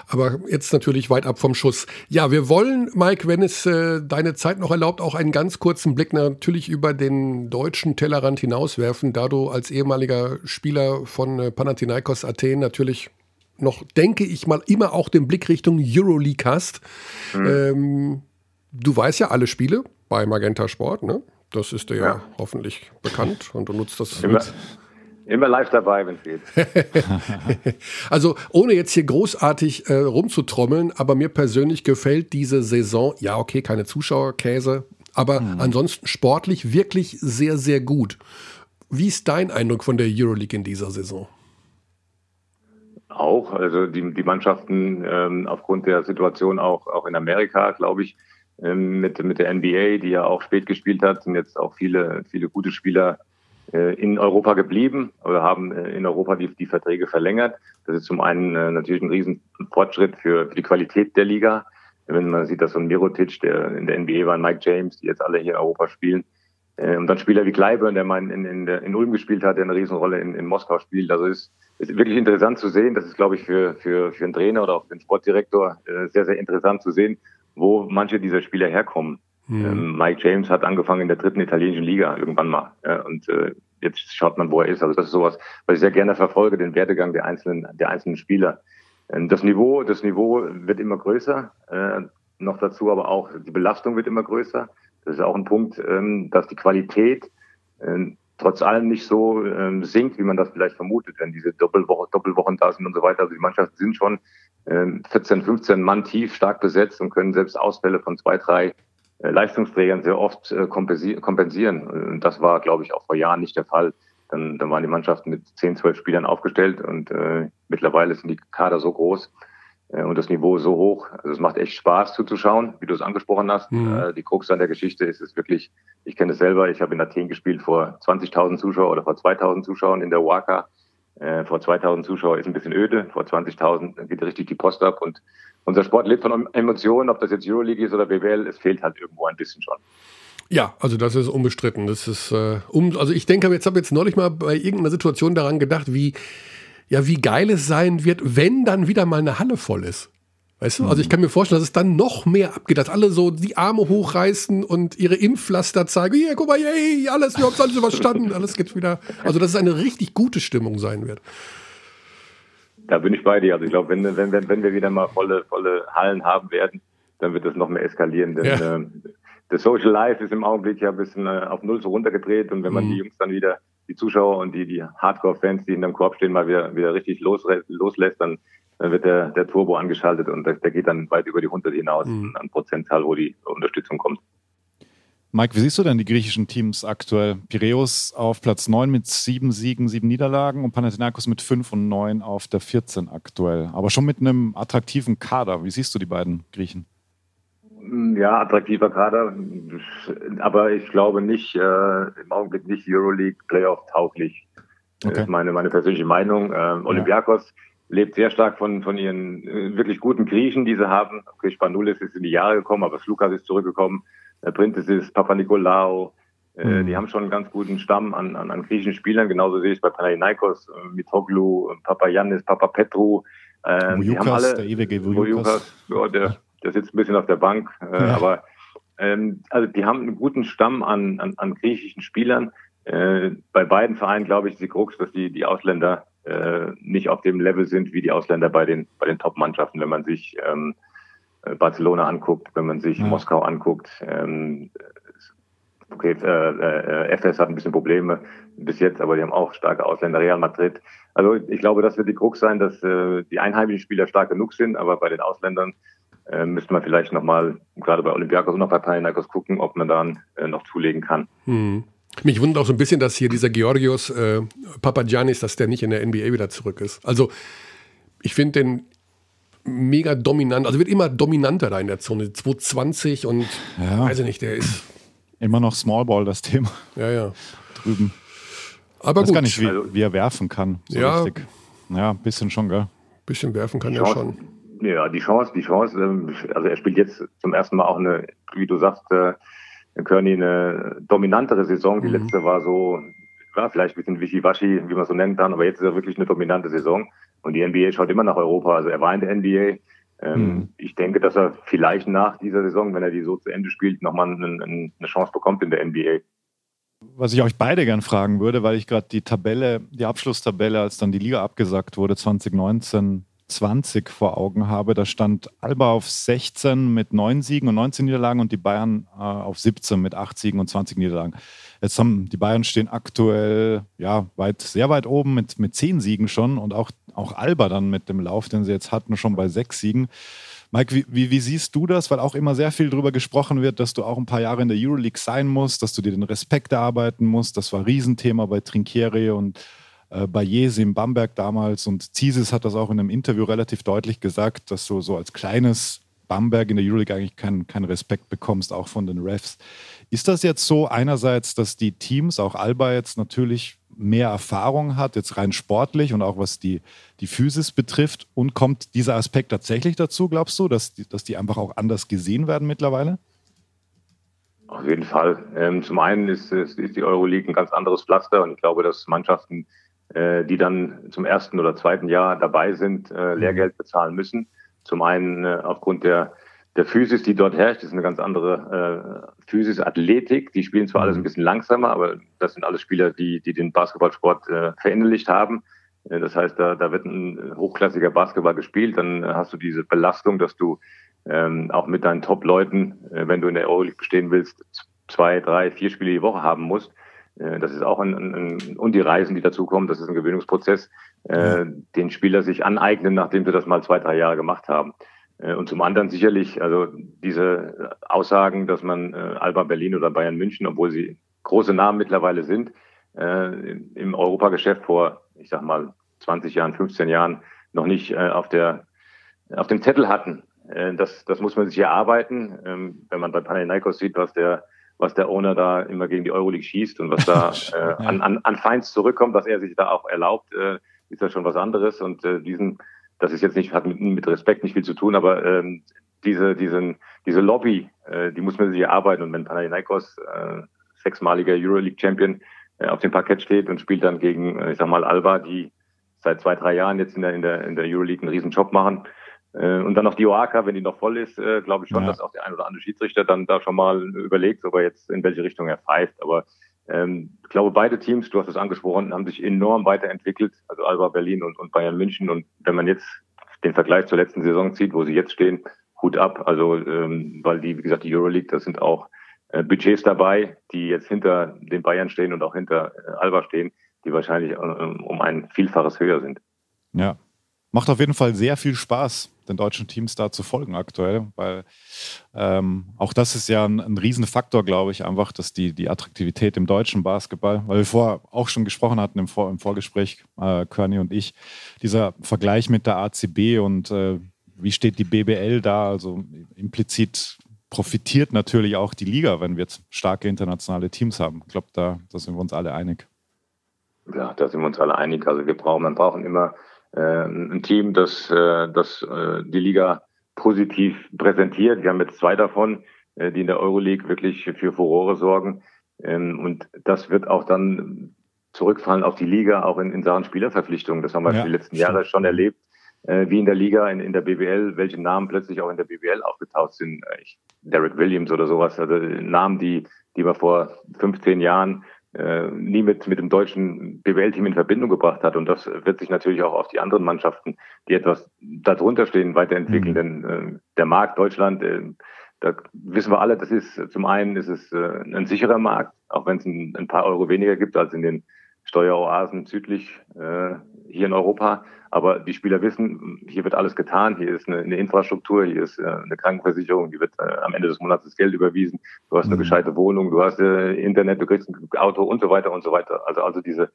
Aber jetzt natürlich weit ab vom Schuss. Ja, wir wollen, Mike, wenn es äh, deine Zeit noch erlaubt, auch einen ganz kurzen Blick natürlich über den deutschen Tellerrand hinauswerfen, da du als ehemaliger Spieler von äh, Panathinaikos Athen natürlich noch, denke ich mal, immer auch den Blick Richtung Euroleague hast. Mhm. Ähm, du weißt ja alle Spiele bei Magenta Sport, ne? Das ist dir ja. ja hoffentlich bekannt und du nutzt das. Immer, immer live dabei, wenn es geht. (laughs) also ohne jetzt hier großartig äh, rumzutrommeln, aber mir persönlich gefällt diese Saison, ja okay, keine Zuschauerkäse, aber mhm. ansonsten sportlich wirklich sehr, sehr gut. Wie ist dein Eindruck von der Euroleague in dieser Saison? Auch, also die, die Mannschaften ähm, aufgrund der Situation auch, auch in Amerika, glaube ich, mit, mit der NBA, die ja auch spät gespielt hat, sind jetzt auch viele, viele gute Spieler äh, in Europa geblieben oder haben äh, in Europa die, die Verträge verlängert. Das ist zum einen äh, natürlich ein Riesenfortschritt für, für die Qualität der Liga. Wenn man sieht, dass so ein Mirotic, der in der NBA war, Mike James, die jetzt alle hier in Europa spielen, und dann Spieler wie Kleiburn, der mal in, in, in Ulm gespielt hat, der eine Riesenrolle in, in Moskau spielt. Also ist, ist wirklich interessant zu sehen. Das ist, glaube ich, für, für, für einen Trainer oder auch für den Sportdirektor sehr, sehr interessant zu sehen, wo manche dieser Spieler herkommen. Mhm. Ähm, Mike James hat angefangen in der dritten italienischen Liga irgendwann mal. Ja, und äh, jetzt schaut man, wo er ist. Also das ist sowas, was ich sehr gerne verfolge, den Werdegang der einzelnen, der einzelnen Spieler. Ähm, das Niveau, das Niveau wird immer größer. Äh, noch dazu aber auch die Belastung wird immer größer. Das ist auch ein Punkt, ähm, dass die Qualität äh, trotz allem nicht so ähm, sinkt, wie man das vielleicht vermutet, wenn diese Doppelwoche, Doppelwochen da sind und so weiter. Also die Mannschaften sind schon 14, ähm, 15 Mann tief, stark besetzt und können selbst Ausfälle von zwei, drei äh, Leistungsträgern sehr oft äh, kompensieren. Und das war, glaube ich, auch vor Jahren nicht der Fall. Dann, dann waren die Mannschaften mit 10, 12 Spielern aufgestellt und äh, mittlerweile sind die Kader so groß äh, und das Niveau so hoch. Also es macht echt Spaß zuzuschauen, wie du es angesprochen hast. Mhm. Äh, die Krux an der Geschichte ist es wirklich, ich kenne es selber, ich habe in Athen gespielt vor 20.000 Zuschauern oder vor 2.000 Zuschauern in der Waka Äh, vor 2000 Zuschauer ist ein bisschen öde, vor 20.000 geht richtig die Post ab und unser Sport lebt von Emotionen, ob das jetzt Euroleague ist oder BWL, es fehlt halt irgendwo ein bisschen schon. Ja, also das ist unbestritten. Das ist äh, um, also ich denke, jetzt habe jetzt neulich mal bei irgendeiner Situation daran gedacht, wie ja, wie geil es sein wird, wenn dann wieder mal eine Halle voll ist. Weißt du? Also ich kann mir vorstellen, dass es dann noch mehr abgeht, dass alle so die Arme hochreißen und ihre Impfpflaster zeigen. Hier, guck mal, yay, alles, wir haben alles überstanden, alles geht wieder. Also dass es eine richtig gute Stimmung sein wird. Da bin ich bei dir. Also ich glaube, wenn, wenn, wenn, wenn wir wieder mal volle, volle Hallen haben werden, dann wird das noch mehr eskalieren. Denn ja. äh, das Social Life ist im Augenblick ja ein bisschen äh, auf Null so runtergedreht und wenn man mhm. die Jungs dann wieder, die Zuschauer und die, die Hardcore-Fans, die in dem Korb stehen, mal wieder, wieder richtig los, loslässt, dann, dann wird der, der Turbo angeschaltet und der, der geht dann weit über die 100 hinaus mhm. an Prozentzahl, wo die Unterstützung kommt. Mike, wie siehst du denn die griechischen Teams aktuell? Piräus auf Platz 9 mit sieben Siegen, sieben Niederlagen und Panathinaikos mit 5 und 9 auf der 14 aktuell. Aber schon mit einem attraktiven Kader. Wie siehst du die beiden Griechen? Ja, attraktiver Kader, aber ich glaube nicht, äh, im Augenblick nicht Euroleague Playoff tauglich. Okay. Das ist meine, meine persönliche Meinung. Ähm, Olympiakos ja. Lebt sehr stark von, von ihren äh, wirklich guten Griechen, die sie haben. Okay, Spanoulis ist in die Jahre gekommen, aber Slukas ist zurückgekommen. Printis ist Papa Nikolaou. Äh, mhm. Die haben schon einen ganz guten Stamm an, an, an griechischen Spielern. Genauso sehe ich es bei Panathinaikos, äh, Mitoglu, Papa Yannis, Papa Petru. Ähm, Vujukas, haben alle, der ewige Vujukas. Ja, der, der sitzt ein bisschen auf der Bank, äh, ja. aber ähm, also die haben einen guten Stamm an, an, an griechischen Spielern. Äh, bei beiden Vereinen glaube ich, ist die Krux, dass die, die Ausländer äh, nicht auf dem Level sind wie die Ausländer bei den, bei den Top-Mannschaften. Wenn man sich ähm, äh, Barcelona anguckt, wenn man sich ja. Moskau anguckt, ähm, okay, äh, äh, FS hat ein bisschen Probleme bis jetzt, aber die haben auch starke Ausländer, Real Madrid. Also ich glaube, das wird die Krux sein, dass äh, die einheimischen Spieler stark genug sind, aber bei den Ausländern äh, müsste man vielleicht nochmal, gerade bei Olympiakos und noch bei Panathinaikos gucken, ob man dann äh, noch zulegen kann. Hm. Mich wundert auch so ein bisschen, dass hier dieser Georgios äh, Papagiannis, dass der nicht in der NBA wieder zurück ist. Also ich finde den mega dominant, also wird immer dominanter da in der Zone. 220 und ja. weiß ich nicht, der ist. Immer noch Smallball das Thema. Ja, ja. Drüben. Aber ich weiß gut. gar nicht, wie, wie, er werfen kann. So ja. Richtig. Ja, ein bisschen schon, gell? Ein bisschen werfen kann er schon. Ja, die Chance, die Chance, ähm, also er spielt jetzt zum ersten Mal auch eine, wie du sagst, äh, Kearney eine dominantere Saison. Die mhm. letzte war so, war vielleicht ein bisschen wischiwaschi, wie man so nennen kann, aber jetzt ist er wirklich eine dominante Saison. Und die NBA schaut immer nach Europa. Also er war in der NBA. Ähm, mhm. Ich denke, dass er vielleicht nach dieser Saison, wenn er die so zu Ende spielt, nochmal eine, eine Chance bekommt in der NBA. Was ich euch beide gern fragen würde, weil ich gerade die Tabelle, die Abschlusstabelle, als dann die Liga abgesagt wurde, 2019 20 vor Augen habe. Da stand Alba auf 16 mit 9 Siegen und 19 Niederlagen und die Bayern äh, auf 17 mit 8 Siegen und 20 Niederlagen. Jetzt haben die Bayern stehen aktuell ja weit, sehr weit oben mit, mit 10 Siegen schon und auch, auch Alba dann mit dem Lauf, den sie jetzt hatten, schon bei 6 Siegen. Mike, wie, wie, wie, siehst du das? Weil auch immer sehr viel darüber gesprochen wird, dass du auch ein paar Jahre in der Euroleague sein musst, dass du dir den Respekt erarbeiten musst. Das war Riesenthema bei Trinkieri und äh, bei Jesim Bamberg damals und Zisis hat das auch in einem Interview relativ deutlich gesagt, dass du so als kleines Bamberg in der Euroleague eigentlich keinen kein Respekt bekommst, auch von den Refs. Ist das jetzt so einerseits, dass die Teams, auch Alba jetzt natürlich mehr Erfahrung hat, jetzt rein sportlich und auch was die, die Physis betrifft? Und kommt dieser Aspekt tatsächlich dazu, glaubst du, dass die, dass die einfach auch anders gesehen werden mittlerweile? Auf jeden Fall. Ähm, zum einen ist, ist die Euroleague ein ganz anderes Pflaster und ich glaube, dass Mannschaften äh, die dann zum ersten oder zweiten Jahr dabei sind, äh, mhm. Lehrgeld bezahlen müssen. Zum einen äh, aufgrund der, der Physis, die dort herrscht, das ist eine ganz andere äh, Physis, Athletik. Die spielen zwar alles ein mhm. bisschen langsamer, aber das sind alles Spieler, die, die den Basketballsport äh, verinnerlicht haben. Äh, das heißt, da, da wird ein hochklassiger Basketball gespielt. Dann hast du diese Belastung, dass du ähm, auch mit deinen Top-Leuten, äh, wenn du in der Euroleague bestehen willst, zwei, drei, vier Spiele die Woche haben musst. Äh, das ist auch ein, ein, und die Reisen, die dazukommen, das ist ein Gewöhnungsprozess, äh, den Spieler sich aneignen, nachdem sie das mal zwei, drei Jahre gemacht haben. Äh, und zum anderen sicherlich, also diese Aussagen, dass man äh, Alba Berlin oder Bayern München, obwohl sie große Namen mittlerweile sind, äh, im Europageschäft vor, ich sag mal, 20 Jahren, 15 Jahren noch nicht äh, auf der auf dem Zettel hatten. Äh, das, das muss man sich erarbeiten. Ähm, wenn man bei Panathinaikos sieht, was der was der Owner da immer gegen die Euroleague schießt und was da (laughs) äh, an, an, an Feinds zurückkommt, was er sich da auch erlaubt, äh, ist das schon was anderes. Und äh, diesen, das ist jetzt nicht, hat mit, mit Respekt nicht viel zu tun, aber ähm, diese, diesen, diese Lobby, äh, die muss man sich erarbeiten. Und wenn Panathinaikos, äh, sechsmaliger Euroleague-Champion, äh, auf dem Parkett steht und spielt dann gegen, äh, ich sag mal, Alba, die seit zwei, drei Jahren jetzt in der, in der, in der Euroleague einen riesen Job machen. Äh, und dann noch die OAK, wenn die noch voll ist, äh, glaube ich schon, ja. dass auch der ein oder andere Schiedsrichter dann da schon mal überlegt, ob er jetzt in welche Richtung er pfeift. Aber ähm, ich glaube, beide Teams, du hast es angesprochen, haben sich enorm weiterentwickelt, also Alba Berlin und, und Bayern München. Und wenn man jetzt den Vergleich zur letzten Saison zieht, wo sie jetzt stehen, Hut ab. Also, ähm, weil die, wie gesagt, die Euroleague, das sind auch äh, Budgets dabei, die jetzt hinter den Bayern stehen und auch hinter äh, Alba stehen, die wahrscheinlich äh, um ein Vielfaches höher sind. Ja, macht auf jeden Fall sehr viel Spaß, den deutschen Teams da zu folgen aktuell, weil ähm, auch das ist ja ein, ein Riesenfaktor, glaube ich, einfach, dass die, die Attraktivität im deutschen Basketball, weil wir vorher auch schon gesprochen hatten im, Vor im Vorgespräch, äh, Körny und ich, dieser Vergleich mit der ACB und äh, wie steht die BBL da, also implizit profitiert natürlich auch die Liga, wenn wir jetzt starke internationale Teams haben. Ich glaube, da, da sind wir uns alle einig. Ja, da sind wir uns alle einig. Also wir brauchen, man brauchen immer ein Team, das, äh, das äh, die Liga positiv präsentiert. Wir haben jetzt zwei davon, äh, die in der Euroleague wirklich für Furore sorgen. Ähm, und das wird auch dann zurückfallen auf die Liga, auch in, in Sachen Spielerverpflichtungen. Das haben wir ja, die letzten Jahre schon erlebt äh, wie in der Liga, in, in der BBL, welche Namen plötzlich auch in der BBL aufgetaucht sind. Äh, ich, Derek Williams oder sowas, also Namen, die, die man vor 15 Jahren äh, nie mit, mit dem deutschen BWL-Team in Verbindung gebracht hat. Und das wird sich natürlich auch auf die anderen Mannschaften, die etwas darunter stehen, weiterentwickeln. Mhm. Denn äh, der Markt Deutschland, äh, da wissen wir alle, das ist zum einen ist es äh, ein sicherer Markt, auch wenn es ein, ein paar Euro weniger gibt als in den Steueroasen südlich äh, hier in Europa. Aber die Spieler wissen, hier wird alles getan, hier ist eine, eine Infrastruktur, hier ist äh, eine Krankenversicherung, hier wird äh, am Ende des Monats das Geld überwiesen, du hast eine mhm. gescheite Wohnung, du hast äh, Internet, du kriegst ein Auto und so weiter und so weiter. Also, also diese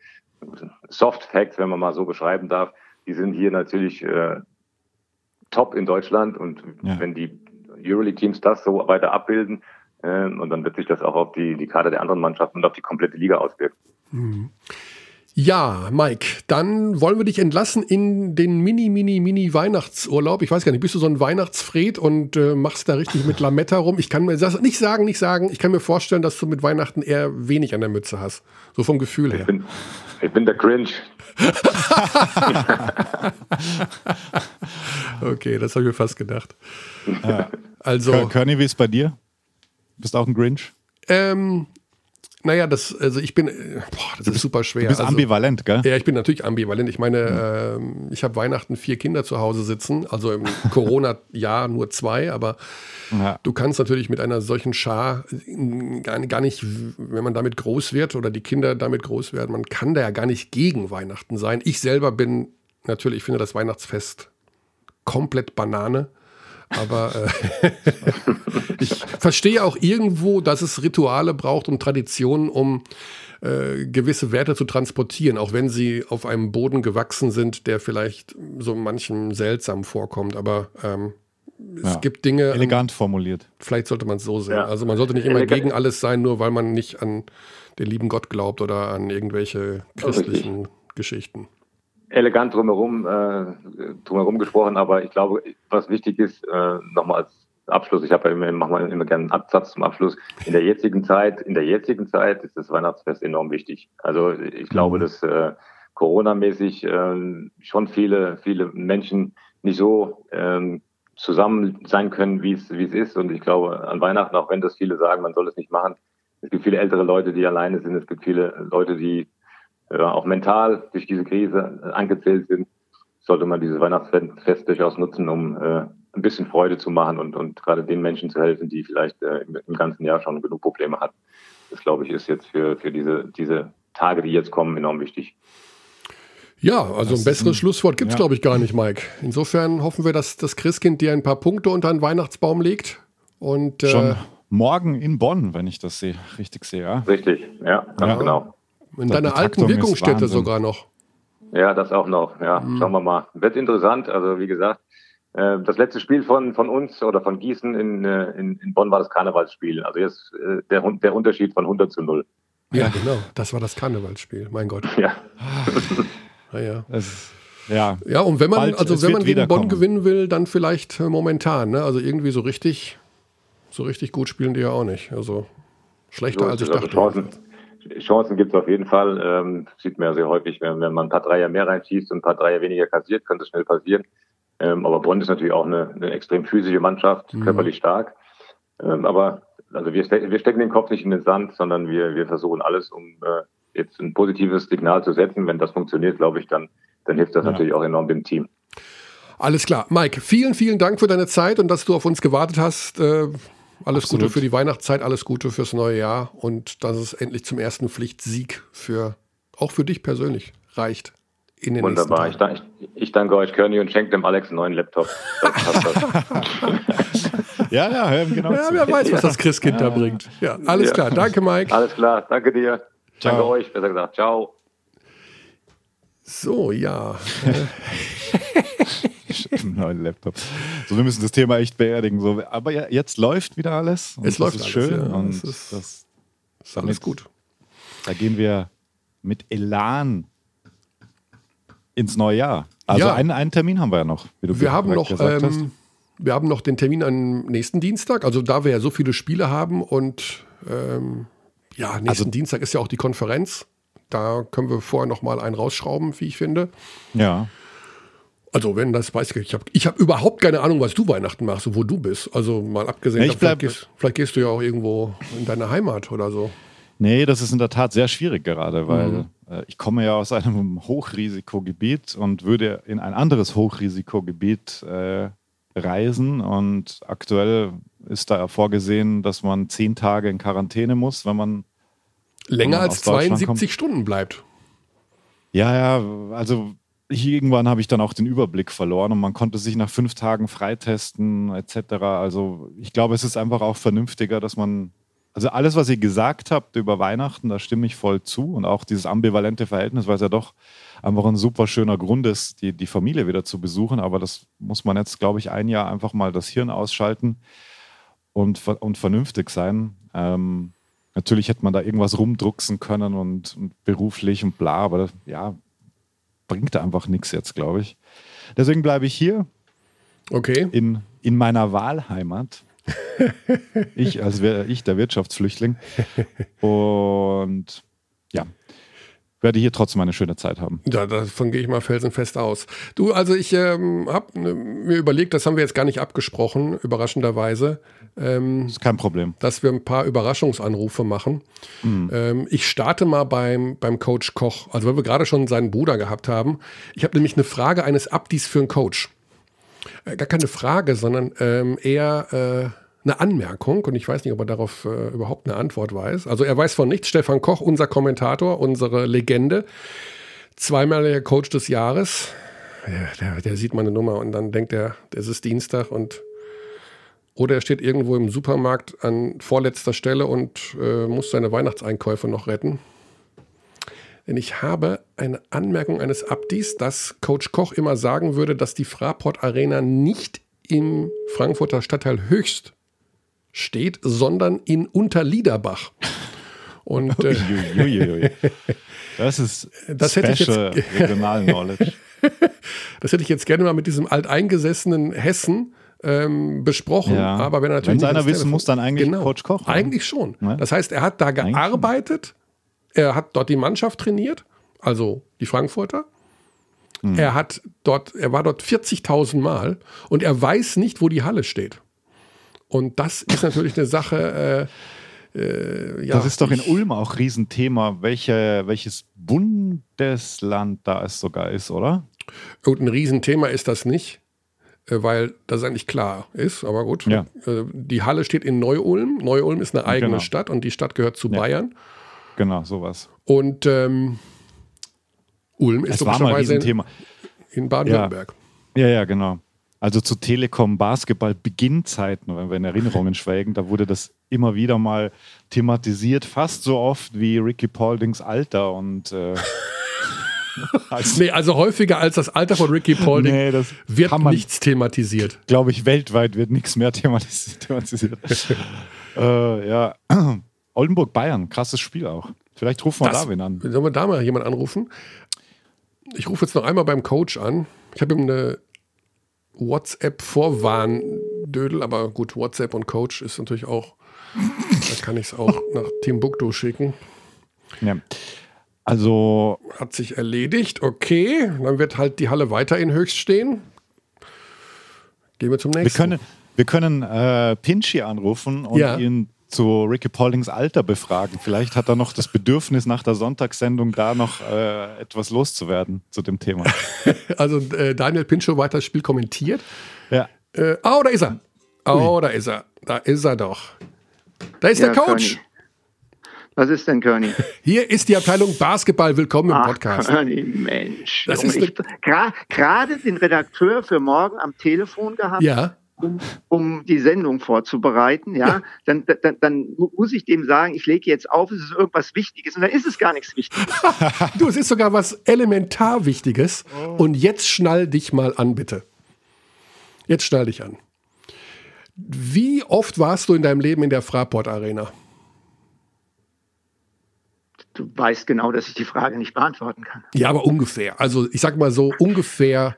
Soft Facts, wenn man mal so beschreiben darf, die sind hier natürlich äh, top in Deutschland und ja. wenn die Euroleague-Teams das so weiter abbilden, äh, und dann wird sich das auch auf die, die Kader der anderen Mannschaften und auf die komplette Liga auswirken. Ja, Mike, dann wollen wir dich entlassen in den Mini, Mini, Mini Weihnachtsurlaub. Ich weiß gar nicht, bist du so ein Weihnachtsfred und äh, machst da richtig mit Lametta rum? Ich kann mir das nicht sagen, nicht sagen. Ich kann mir vorstellen, dass du mit Weihnachten eher wenig an der Mütze hast. So vom Gefühl her. Ich bin, ich bin der Cringe. (laughs) okay, das habe ich mir fast gedacht. Ja. Also, Körny, wie ist bei dir? Bist du auch ein Grinch? Ähm, naja, das, also ich bin, boah, das ist super schwer. Du bist also, ambivalent, gell? Ja, ich bin natürlich ambivalent. Ich meine, mhm. äh, ich habe Weihnachten vier Kinder zu Hause sitzen, also im (laughs) Corona-Jahr nur zwei, aber ja. du kannst natürlich mit einer solchen Schar gar, gar nicht, wenn man damit groß wird oder die Kinder damit groß werden, man kann da ja gar nicht gegen Weihnachten sein. Ich selber bin natürlich, ich finde das Weihnachtsfest komplett Banane. Aber äh, (laughs) ich verstehe auch irgendwo, dass es Rituale braucht und Traditionen, um äh, gewisse Werte zu transportieren, auch wenn sie auf einem Boden gewachsen sind, der vielleicht so manchem seltsam vorkommt. Aber ähm, es ja, gibt Dinge. Elegant formuliert. Vielleicht sollte man es so sehen. Ja. Also man sollte nicht immer Elegant. gegen alles sein, nur weil man nicht an den lieben Gott glaubt oder an irgendwelche christlichen Geschichten elegant drumherum, äh, drumherum gesprochen, aber ich glaube, was wichtig ist, äh, nochmal als Abschluss, ich habe ja immer, mache mal immer gerne einen Absatz zum Abschluss. In der jetzigen Zeit, in der jetzigen Zeit ist das Weihnachtsfest enorm wichtig. Also ich glaube, mhm. dass äh, Corona-mäßig äh, schon viele, viele Menschen nicht so ähm, zusammen sein können, wie es wie es ist. Und ich glaube, an Weihnachten, auch wenn das viele sagen, man soll es nicht machen, es gibt viele ältere Leute, die alleine sind. Es gibt viele Leute, die ja, auch mental durch diese Krise angezählt sind, sollte man dieses Weihnachtsfest durchaus nutzen, um äh, ein bisschen Freude zu machen und, und gerade den Menschen zu helfen, die vielleicht äh, im, im, ganzen Jahr schon genug Probleme hatten. Das, glaube ich, ist jetzt für, für diese, diese Tage, die jetzt kommen, enorm wichtig. Ja, also das ein besseres ein, Schlusswort gibt es, ja. glaube ich, gar nicht, Mike. Insofern hoffen wir, dass das Christkind dir ein paar Punkte unter den Weihnachtsbaum legt. Und, äh, Schon morgen in Bonn, wenn ich das sehe, richtig sehe. Ja? Richtig, ja, ganz ja. genau. In deiner alten Wirkungsstätte sogar noch. Ja, das auch noch. Ja, mhm. schauen wir mal. Wird interessant. Also wie gesagt, äh, das letzte Spiel von, von uns oder von Gießen in, äh, in, in Bonn war das Karnevalsspiel. Also jetzt äh, der, der Unterschied von 100 zu 0. Ja, genau. Das war das Karnevalsspiel. Mein Gott. Ja. Naja. Es, ja. Ja, und wenn man, Bald, also wenn man gegen Bonn gewinnen will, dann vielleicht momentan, ne? Also irgendwie so richtig, so richtig gut spielen die ja auch nicht. Also schlechter So als ich es. dachte. Also Chancen, Chancen gibt es auf jeden Fall. Ähm, sieht man ja sehr häufig, wenn, wenn man ein paar Dreier mehr reinschießt und ein paar Dreier weniger kassiert, könnte es schnell passieren. Ähm, aber Bonn ist natürlich auch eine, eine extrem physische Mannschaft, Mhm. körperlich stark. Ähm, aber also wir, ste wir stecken den Kopf nicht in den Sand, sondern wir, wir versuchen alles, um äh, jetzt ein positives Signal zu setzen. Wenn das funktioniert, glaube ich, dann, dann hilft das Ja. natürlich auch enorm dem Team. Alles klar. Mike, vielen, vielen Dank für deine Zeit und dass du auf uns gewartet hast. Äh, alles Absolut. Gute für die Weihnachtszeit, alles Gute fürs neue Jahr und dass es endlich zum ersten Pflichtsieg für, auch für dich persönlich reicht. In den Wunderbar. nächsten Ich, Tagen. dank- ich, ich danke euch, Körny, und schenke dem Alex einen neuen Laptop. (laughs) Ja, ja, hören genau Ja, zu. wer weiß, was das Christkind da bringt. Ja, alles Ja. klar. Danke, Mike. Alles klar, danke dir. Ciao. Danke euch, besser gesagt. Ciao. So, ja. (laughs) Einen neuen Laptop. So, wir müssen das Thema echt beerdigen. So, aber ja, jetzt läuft wieder alles. Und Es läuft ist alles, schön. ja. und Es ist- das, Ist alles Mit- gut. da gehen wir mit Elan ins neue Jahr. Also Ja. einen, einen Termin haben wir ja noch, Wir haben noch, ähm, wir haben noch den Termin am nächsten Dienstag. Also da wir ja so viele Spiele haben und ähm, ja, nächsten Also- Dienstag ist ja auch die Konferenz. Da können wir vorher noch mal einen rausschrauben, wie ich finde. Ja. Also wenn das weiß ich, ich habe ich hab überhaupt keine Ahnung, was du Weihnachten machst und wo du bist. Also mal abgesehen, Ja, vielleicht, gehst, vielleicht gehst du ja auch irgendwo in deine Heimat oder so. Nee, das ist in der Tat sehr schwierig gerade, weil Mhm. äh, ich komme ja aus einem (laughs) Hochrisikogebiet und würde in ein anderes Hochrisikogebiet äh, reisen. Und aktuell ist da vorgesehen, dass man zehn Tage in Quarantäne muss, wenn man Länger man als aus Deutschland 72 Stunden bleibt. Ja, ja, also irgendwann habe ich dann auch den Überblick verloren und man konnte sich nach fünf Tagen freitesten etc. Also ich glaube, es ist einfach auch vernünftiger, dass man, also alles, was ihr gesagt habt über Weihnachten, da stimme ich voll zu und auch dieses ambivalente Verhältnis, weil es ja doch einfach ein super schöner Grund ist, die, die Familie wieder zu besuchen. Aber das muss man jetzt, glaube ich, ein Jahr einfach mal das Hirn ausschalten und, und vernünftig sein. Ähm, natürlich hätte man da irgendwas rumdrucksen können und, und beruflich und bla, aber ja, bringt einfach nichts jetzt, glaube ich. Deswegen bleibe ich hier Okay. in, in meiner Wahlheimat. (laughs) ich als wir- ich, der Wirtschaftsflüchtling. Und ja, werde hier trotzdem eine schöne Zeit haben. Ja, davon gehe ich mal felsenfest aus. Du, also ich ähm, habe mir überlegt, das haben wir jetzt gar nicht abgesprochen, überraschenderweise, ähm, Ist kein Problem. dass wir ein paar Überraschungsanrufe machen. Ähm, ich starte mal beim, beim Coach Koch, also weil wir gerade schon seinen Bruder gehabt haben. Ich habe nämlich eine Frage eines Abdis für einen Coach. Äh, gar keine Frage, sondern ähm, eher äh, eine Anmerkung und ich weiß nicht, ob er darauf äh, überhaupt eine Antwort weiß. Also er weiß von nichts. Stefan Koch, unser Kommentator, unsere Legende, zweimaliger Coach des Jahres. Ja, der, der sieht meine Nummer und dann denkt er, es ist Dienstag und oder er steht irgendwo im Supermarkt an vorletzter Stelle und äh, muss seine Weihnachtseinkäufe noch retten. Denn ich habe eine Anmerkung eines Abdis, dass Coach Koch immer sagen würde, dass die Fraport Arena nicht im Frankfurter Stadtteil Höchst steht, sondern in Unterliederbach. (laughs) Und äh. Das ist Das hätte ich jetzt- (laughs) Regional Knowledge. das hätte ich jetzt gerne mal mit diesem alteingesessenen Hessen ähm, besprochen. Ja. Aber wenn er natürlich nicht einer wissen Telefon- muss, dann eigentlich Coach Koch, ne? Eigentlich schon. Ne? Das heißt, er hat da Eigentlich gearbeitet, er hat dort die Mannschaft trainiert, also die Frankfurter. Hm. Er hat dort, er war dort 40.000 Mal und er weiß nicht, wo die Halle steht. Und das ist natürlich eine Sache. Äh, äh, ja, Das ist doch in Ulm auch Riesenthema, welche, welches Bundesland da es sogar ist, oder? Und ein Riesenthema ist das nicht, äh, weil das eigentlich klar ist, aber gut. Ja. Äh, Die Halle steht in Neu-Ulm. Neu-Ulm ist eine eigene Genau. Stadt und die Stadt gehört zu Ja. Bayern. Genau, sowas. Und ähm, Ulm ist Es war mal ein logischerweise in, Baden-Württemberg. Ja, ja, genau. Also zu Telekom Basketball Beginnzeiten, wenn wir in Erinnerungen schwelgen, da wurde das immer wieder mal thematisiert, fast so oft wie Ricky Pauldings Alter und äh, (laughs) als, Nee, also häufiger als das Alter von Ricky Paulding Nee, wird man- nichts thematisiert. glaube ich, weltweit wird nichts mehr thematis thematisiert. (laughs) äh, ja. (clears throat) Oldenburg Bayern, krasses Spiel auch. Vielleicht rufen wir Das- da wen an. Sollen wir da mal jemanden anrufen? Ich rufe jetzt noch einmal beim Coach an. Ich habe ihm eine WhatsApp-Vorwarndödel, aber gut, WhatsApp und Coach ist natürlich auch, da kann ich es auch (laughs) nach Timbuktu schicken. Ja. Also. Hat sich erledigt, okay. Dann wird halt die Halle weiter in Höchst stehen. Gehen wir zum nächsten. Wir können, wir können äh, Pinchy anrufen und ja. ihn zu Ricky Pollings Alter befragen. Vielleicht hat er noch das Bedürfnis, nach der Sonntagssendung da noch äh, etwas loszuwerden zu dem Thema. (laughs) also äh, Daniel Pincho weiter das Spiel kommentiert. Ja. Äh, oh, da ist er. Oh, Ui. da ist er. Da ist er doch. Da ist ja, der Coach. Conny. Was ist denn, Körny? (laughs) Hier ist die Abteilung Basketball. Willkommen im Podcast. Körny, Mensch. Das ist gerade den Redakteur für morgen am Telefon gehabt. Ja um, um die Sendung vorzubereiten, ja. Dann, dann, dann muss ich dem sagen, ich lege jetzt auf, es ist irgendwas Wichtiges und dann ist es gar nichts Wichtiges. (laughs) du, es ist sogar was elementar Wichtiges oh. und jetzt schnall dich mal an, bitte. Jetzt schnall dich an. Wie oft warst du in deinem Leben in der Fraport Arena? Du weißt genau, dass ich die Frage nicht beantworten kann. Ja, aber ungefähr. Also ich sag mal so ungefähr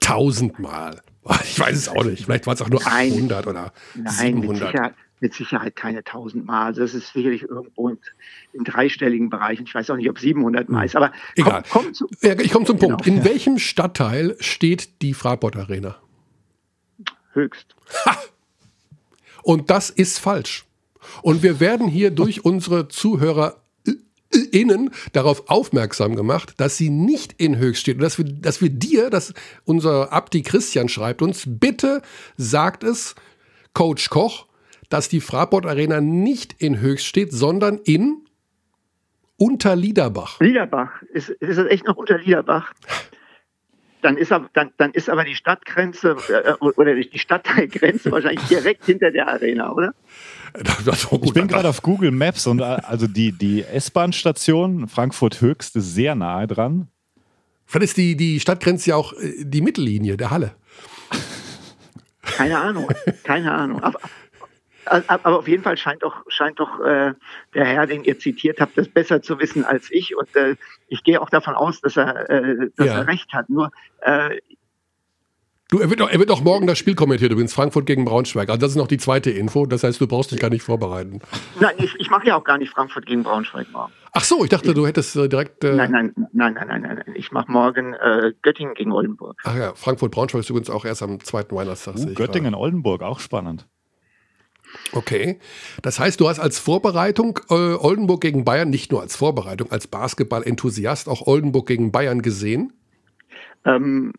tausendmal. (laughs) Ich weiß es auch nicht. Vielleicht waren es auch nur nein, 800 oder nein, 700. Mit Sicherheit, mit Sicherheit keine 1000 Mal. Also das ist sicherlich irgendwo im, im dreistelligen Bereich. Ich weiß auch nicht, ob 700 Mal hm. ist. Aber Egal. Komm, komm zu, ja, ich komme zum genau. Punkt. In welchem Stadtteil steht die Fraport Arena? Höchst. Ha! Und das ist falsch. Und wir werden hier (laughs) durch unsere Zuhörer innen darauf aufmerksam gemacht, dass sie nicht in Höchst steht und dass wir, dass wir dir, dass unser Abdi Christian schreibt uns, bitte sagt es Coach Koch, dass die Fraport Arena nicht in Höchst steht, sondern in Unterliederbach. Liederbach. Ist, ist es echt noch Unterliederbach? Dann ist, aber, dann, dann ist aber die Stadtgrenze äh, oder die Stadtteilgrenze wahrscheinlich direkt hinter der Arena, oder? Ich bin gerade auf Google Maps und äh, also die, die S-Bahn-Station Frankfurt Höchst ist sehr nahe dran. Vielleicht ist die, die Stadtgrenze ja auch äh, die Mittellinie der Halle. Keine Ahnung, keine Ahnung. Aber, aber auf jeden Fall scheint doch, scheint doch äh, der Herr, den ihr zitiert habt, das besser zu wissen als ich. Und äh, ich gehe auch davon aus, dass er, äh, dass ja. er recht hat. Nur äh, Du, er wird, auch, er wird auch morgen das Spiel kommentiert, übrigens Frankfurt gegen Braunschweig. Also das ist noch die zweite Info. Das heißt, du brauchst dich gar nicht vorbereiten. Nein, ich, ich mache ja auch gar nicht Frankfurt gegen Braunschweig morgen. Ach so, ich dachte, du hättest äh, direkt. Äh nein, nein, nein, nein, nein, nein, Ich mache morgen äh, Göttingen gegen Oldenburg. Ach ja, Frankfurt-Braunschweig ist übrigens auch erst am zweiten Weihnachtstag. Uh, Göttingen-Oldenburg, auch spannend. Okay. Das heißt, du hast als Vorbereitung äh, Oldenburg gegen Bayern, nicht nur als Vorbereitung, als Basketball-Enthusiast auch Oldenburg gegen Bayern gesehen? Ähm,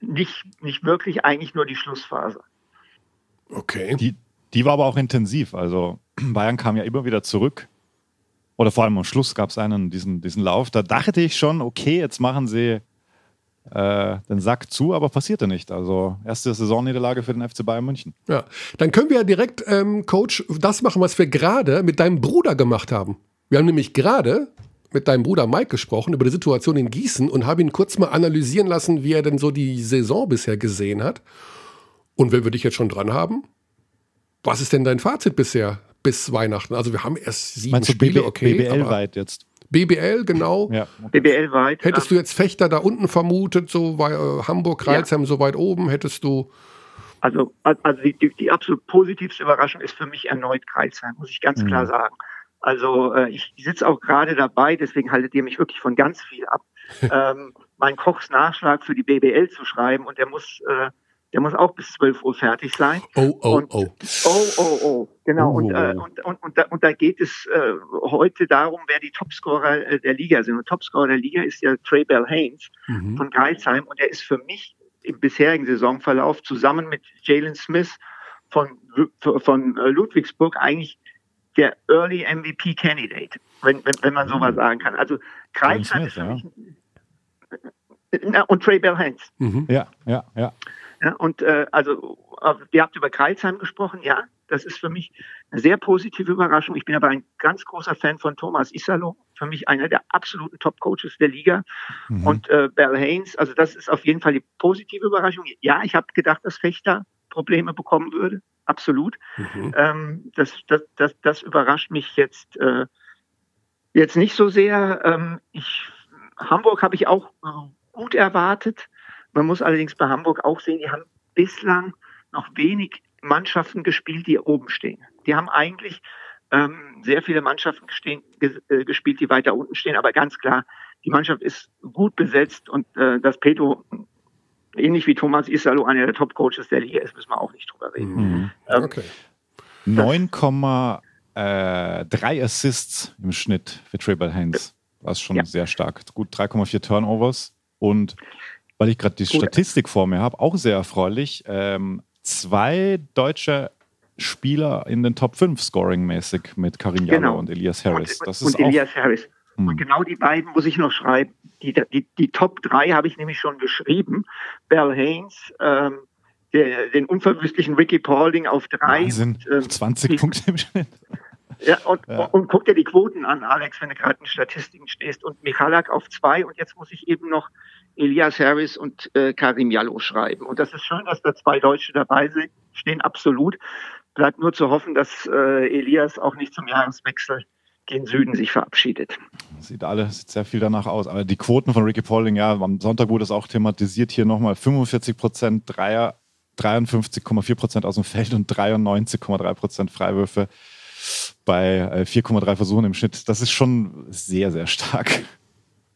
nicht, nicht wirklich, eigentlich nur die Schlussphase. Okay. Die, die war aber auch intensiv. Also (clears throat) Bayern kam ja immer wieder zurück. Oder vor allem am Schluss gab es einen, diesen, diesen Lauf. Da dachte ich schon, okay, jetzt machen sie äh, den Sack zu, aber passierte nicht. Also erste Saisonniederlage für den FC Bayern München. Ja, dann können wir ja direkt, ähm, Coach, das machen, was wir gerade mit deinem Bruder gemacht haben. Wir haben nämlich gerade mit deinem Bruder Mike gesprochen über die Situation in Gießen und habe ihn kurz mal analysieren lassen, wie er denn so die Saison bisher gesehen hat. Und wenn wir dich jetzt schon dran haben, was ist denn dein Fazit bisher bis Weihnachten? Also wir haben erst sieben Meinst Spiele, BB, okay. BBL weit jetzt. BBL, genau. Ja. BBL weit. Hättest du jetzt Fechter da unten vermutet, so bei äh, Hamburg, Kreilsheim ja. so weit oben, hättest du. Also, also die, die, absolut positivste Überraschung ist für mich erneut Kreilsheim, muss ich ganz mhm. klar sagen. Also äh, ich sitze auch gerade dabei, deswegen haltet ihr mich wirklich von ganz viel ab, (laughs) ähm, meinen Kochs Nachschlag für die BBL zu schreiben und der muss, äh, der muss auch bis 12 Uhr fertig sein. Oh, oh, und, oh. Oh, oh, oh, genau. Oh. Und, äh, und, und, und, da, und da geht es äh, heute darum, wer die Topscorer äh, der Liga sind. Und Topscorer der Liga ist ja Trey Bell Haynes mhm. von Geilsheim und er ist für mich im bisherigen Saisonverlauf zusammen mit Jalen Smith von, von äh, Ludwigsburg eigentlich der Early MVP Candidate, wenn, wenn, wenn man sowas mhm. sagen kann. Also Kreisland ist für mich, ja. und Trey Bell Haynes. Mhm. Ja, ja, ja. ja und äh, also, ihr habt über Kreilsheim gesprochen, ja, das ist für mich eine sehr positive Überraschung. Ich bin aber ein ganz großer Fan von Thomas Isalo, für mich einer der absoluten Top-Coaches der Liga. Mhm. Und äh, Bell Haynes, also das ist auf jeden Fall die positive Überraschung. Ja, ich habe gedacht, dass Fechter Probleme bekommen würde absolut. Mhm. Ähm, das, das, das, das überrascht mich jetzt, äh, jetzt nicht so sehr. Ähm, ich Hamburg habe ich auch äh, gut erwartet. Man muss allerdings bei Hamburg auch sehen, die haben bislang noch wenig Mannschaften gespielt, die oben stehen. Die haben eigentlich ähm, sehr viele Mannschaften gestehen, äh, gespielt, die weiter unten stehen. Aber ganz klar, die Mannschaft ist gut besetzt und äh, dass Pedro ähnlich wie Thomas Isalo einer der Top-Coaches der Liga ist, müssen wir auch nicht drüber reden. Mhm. Ähm, okay. 9,3 äh, Assists im Schnitt für Tribal Heinz. Das ist schon ja. sehr stark. Gut 3,4 Turnovers. Und weil ich gerade die Gut. Statistik vor mir habe, auch sehr erfreulich. Ähm, zwei deutsche Spieler in den Top 5 scoring-mäßig mit Karim genau. und Elias Harris. Das und, ist und Elias Harris. Hm. Und genau die beiden muss ich noch schreiben. Die, die, die Top 3 habe ich nämlich schon geschrieben. Bell Haynes, ähm, der, den unverwüstlichen Ricky Paulding auf 3. Wahnsinn, und, ähm, 20 Punkte im Schnitt. Ja, und, ja. und guck dir die Quoten an, Alex, wenn du gerade in Statistiken stehst. Und Michalak auf 2 und jetzt muss ich eben noch Elias Harris und äh, Karim Jallo schreiben. Und das ist schön, dass da zwei Deutsche dabei sind, stehen absolut. Bleibt nur zu hoffen, dass äh, Elias auch nicht zum Jahreswechsel gen Süden sich verabschiedet. Sieht alles sieht sehr viel danach aus. Aber die Quoten von Ricky Pauling, ja, am Sonntag wurde es auch thematisiert. Hier nochmal 45 Prozent Dreier, 53,4 Prozent aus dem Feld und 93,3 Prozent Freiwürfe bei 4,3 äh, Versuchen im Schnitt. Das ist schon sehr, sehr stark.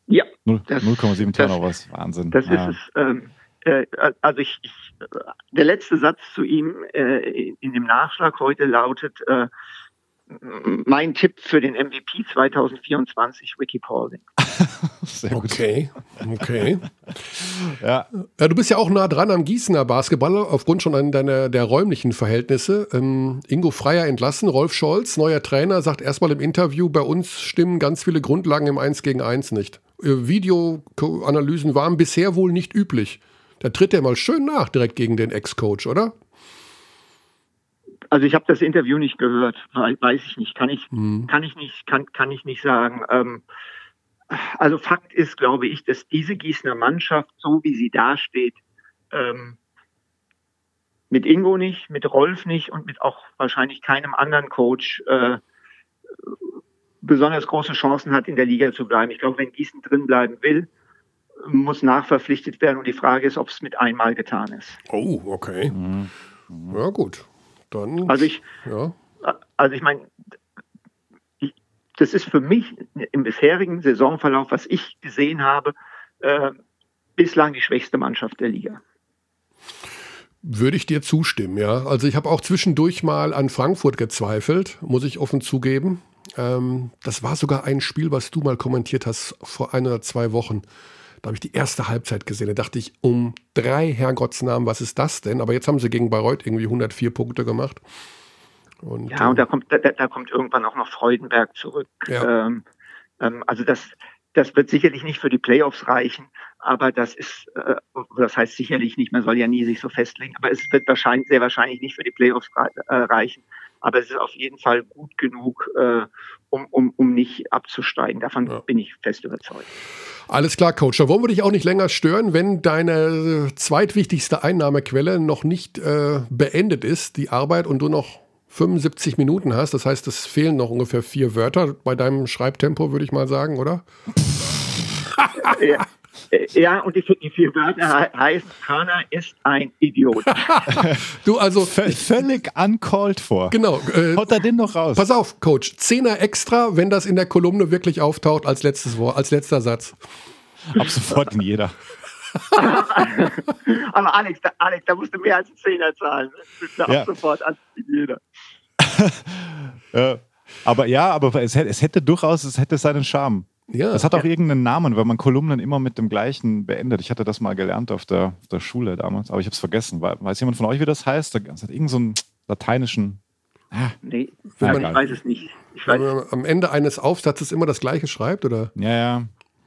Ja. 0,7 Turnovers, Wahnsinn. Das ja. ist es. Ähm, äh, also ich, ich, der letzte Satz zu ihm äh, in dem Nachschlag heute lautet, äh, mein Tipp für den MVP 2024, Ricky Paulding. (laughs) okay, okay. (laughs) ja. ja. Du bist ja auch nah dran am Gießener Basketball aufgrund schon deiner der räumlichen Verhältnisse. Ähm, Ingo Freier entlassen, Rolf Scholz, neuer Trainer, sagt erstmal im Interview, bei uns stimmen ganz viele Grundlagen im 1 gegen 1 nicht. Äh, Videoanalysen waren bisher wohl nicht üblich. Da tritt er mal schön nach, direkt gegen den Ex-Coach, oder? Also ich habe das Interview nicht gehört, weiß ich nicht, kann ich, mhm. kann ich nicht, kann, kann ich nicht sagen. Ähm, also Fakt ist, glaube ich, dass diese Gießener Mannschaft, so wie sie dasteht, ähm, mit Ingo nicht, mit Rolf nicht und mit auch wahrscheinlich keinem anderen Coach äh, besonders große Chancen hat, in der Liga zu bleiben. Ich glaube, wenn Gießen drin bleiben will, muss nachverpflichtet werden und die Frage ist, ob es mit einmal getan ist. Oh, okay. Mhm. Ja, gut. Dann. Also ich, ja. also ich meine, das ist für mich im bisherigen Saisonverlauf, was ich gesehen habe, äh, bislang die schwächste Mannschaft der Liga. Würde ich dir zustimmen, ja. Also ich habe auch zwischendurch mal an Frankfurt gezweifelt, muss ich offen zugeben. Ähm, das war sogar ein Spiel, was du mal kommentiert hast vor ein oder zwei Wochen. Da habe ich die erste Halbzeit gesehen. Da dachte ich, um drei Herrgottsnamen, was ist das denn? Aber jetzt haben sie gegen Bayreuth irgendwie 104 Punkte gemacht. Und, ja, und da kommt, da, da, kommt irgendwann auch noch Freudenberg zurück. Ja. Ähm, ähm, also das, das wird sicherlich nicht für die Playoffs reichen, aber das ist, äh, das heißt sicherlich nicht, man soll ja nie sich so festlegen, aber es wird wahrscheinlich, sehr wahrscheinlich nicht für die Playoffs äh, reichen. Aber es ist auf jeden Fall gut genug, äh, um, um, um nicht abzusteigen. Davon ja. bin ich fest überzeugt. Alles klar, Coach. Da wollen wir dich auch nicht länger stören, wenn deine zweitwichtigste Einnahmequelle noch nicht äh, beendet ist, die Arbeit, und du noch 75 Minuten hast. Das heißt, es fehlen noch ungefähr vier Wörter bei deinem Schreibtempo, würde ich mal sagen, oder? ja. Ja, und die, die vier Wörter heißen, Körner ist ein Idiot. (laughs) du also völlig uncalled vor. Genau. Äh, Haut er den noch raus? Pass auf, Coach. Zehner extra, wenn das in der Kolumne wirklich auftaucht als letztes Wort, als letzter Satz. Ab sofort in jeder. (laughs) Aber Alex, da, Alex, da musst du mehr als einen Zehner zahlen. Ne? Ab ja. sofort als in jeder. ja. (laughs) Aber ja, aber es hätte, es hätte durchaus, es hätte seinen Charme. Ja. Es hat auch ja. irgendeinen Namen, weil man Kolumnen immer mit dem gleichen beendet. Ich hatte das mal gelernt auf der, auf der Schule damals, aber ich habe es vergessen. Weiß jemand von euch, wie das heißt? Das hat irgendeinen so lateinischen. Ah, nee, ja, ich weiß es nicht. Ich weiß. Wenn man am Ende eines Aufsatzes immer das gleiche schreibt, oder? Ja, ja.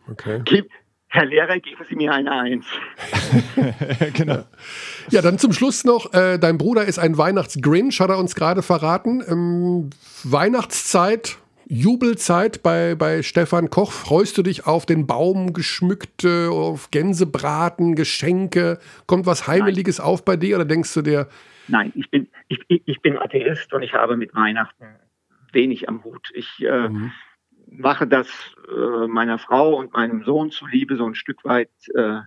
Okay. Herr Lehrer, geben Sie mir eine Eins. (laughs) genau. Ja, dann zum Schluss noch, äh, dein Bruder ist ein Weihnachtsgrinch, hat er uns gerade verraten. Ähm, Weihnachtszeit, Jubelzeit bei, bei Stefan Koch. Freust du dich auf den Baum geschmückte, auf Gänsebraten, Geschenke? Kommt was Heimeliges Nein. auf bei dir oder denkst du dir? Nein, ich bin, ich, ich bin Atheist und ich habe mit Weihnachten wenig am Hut. Ich, äh, mhm mache das äh, meiner Frau und meinem Sohn zuliebe so ein Stück weit. Äh,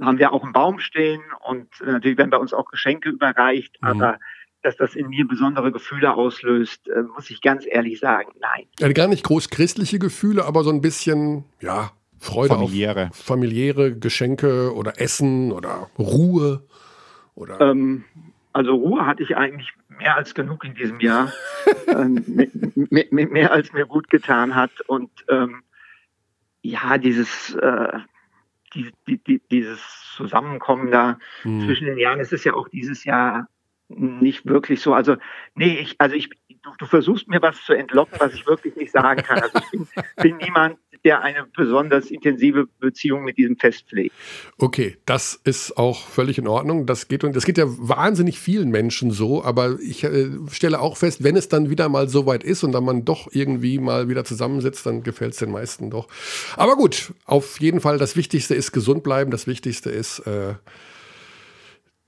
haben wir auch einen Baum stehen und äh, natürlich werden bei uns auch Geschenke überreicht, mhm. aber dass das in mir besondere Gefühle auslöst, äh, muss ich ganz ehrlich sagen, nein. Ja, gar nicht groß christliche Gefühle, aber so ein bisschen, ja, Freude familiäre. auf familiäre Geschenke oder Essen oder Ruhe oder. Ähm, also Ruhe hatte ich eigentlich mehr als genug in diesem Jahr, (laughs) ähm, mehr, mehr, mehr, als mir gut getan hat und ähm, ja, dieses äh, die, die, die, dieses Zusammenkommen da hm. zwischen den Jahren, es ist ja auch dieses Jahr nicht wirklich so. Also, nee, ich, also ich, du, du, versuchst mir was zu entlocken, was ich wirklich nicht sagen kann. Also ich bin, bin (laughs) niemand, der eine besonders intensive Beziehung mit diesem Fest pflegt. Okay, das ist auch völlig in Ordnung. Das geht und das geht ja wahnsinnig vielen Menschen so, aber ich äh, stelle auch fest, wenn es dann wieder mal so weit ist und dann man doch irgendwie mal wieder zusammensitzt, dann gefällt es den meisten doch. Aber gut, auf jeden Fall, das Wichtigste ist gesund bleiben, das Wichtigste ist äh,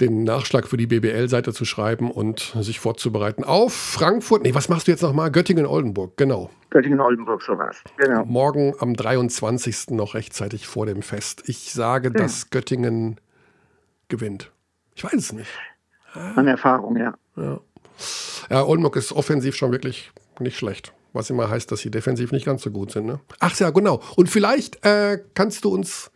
den Nachschlag für die BBL-Seite zu schreiben und sich vorzubereiten auf Frankfurt. Nee, was machst du jetzt nochmal? Göttingen-Oldenburg, genau. Göttingen-Oldenburg, sowas. Genau. Morgen am 23. noch rechtzeitig vor dem Fest. Ich sage, ja. dass Göttingen gewinnt. Ich weiß es nicht. An Erfahrung, ja. ja. Ja, Oldenburg ist offensiv schon wirklich nicht schlecht. Was immer heißt, dass sie defensiv nicht ganz so gut sind. Ne? Ach ja, genau. Und vielleicht äh, kannst du uns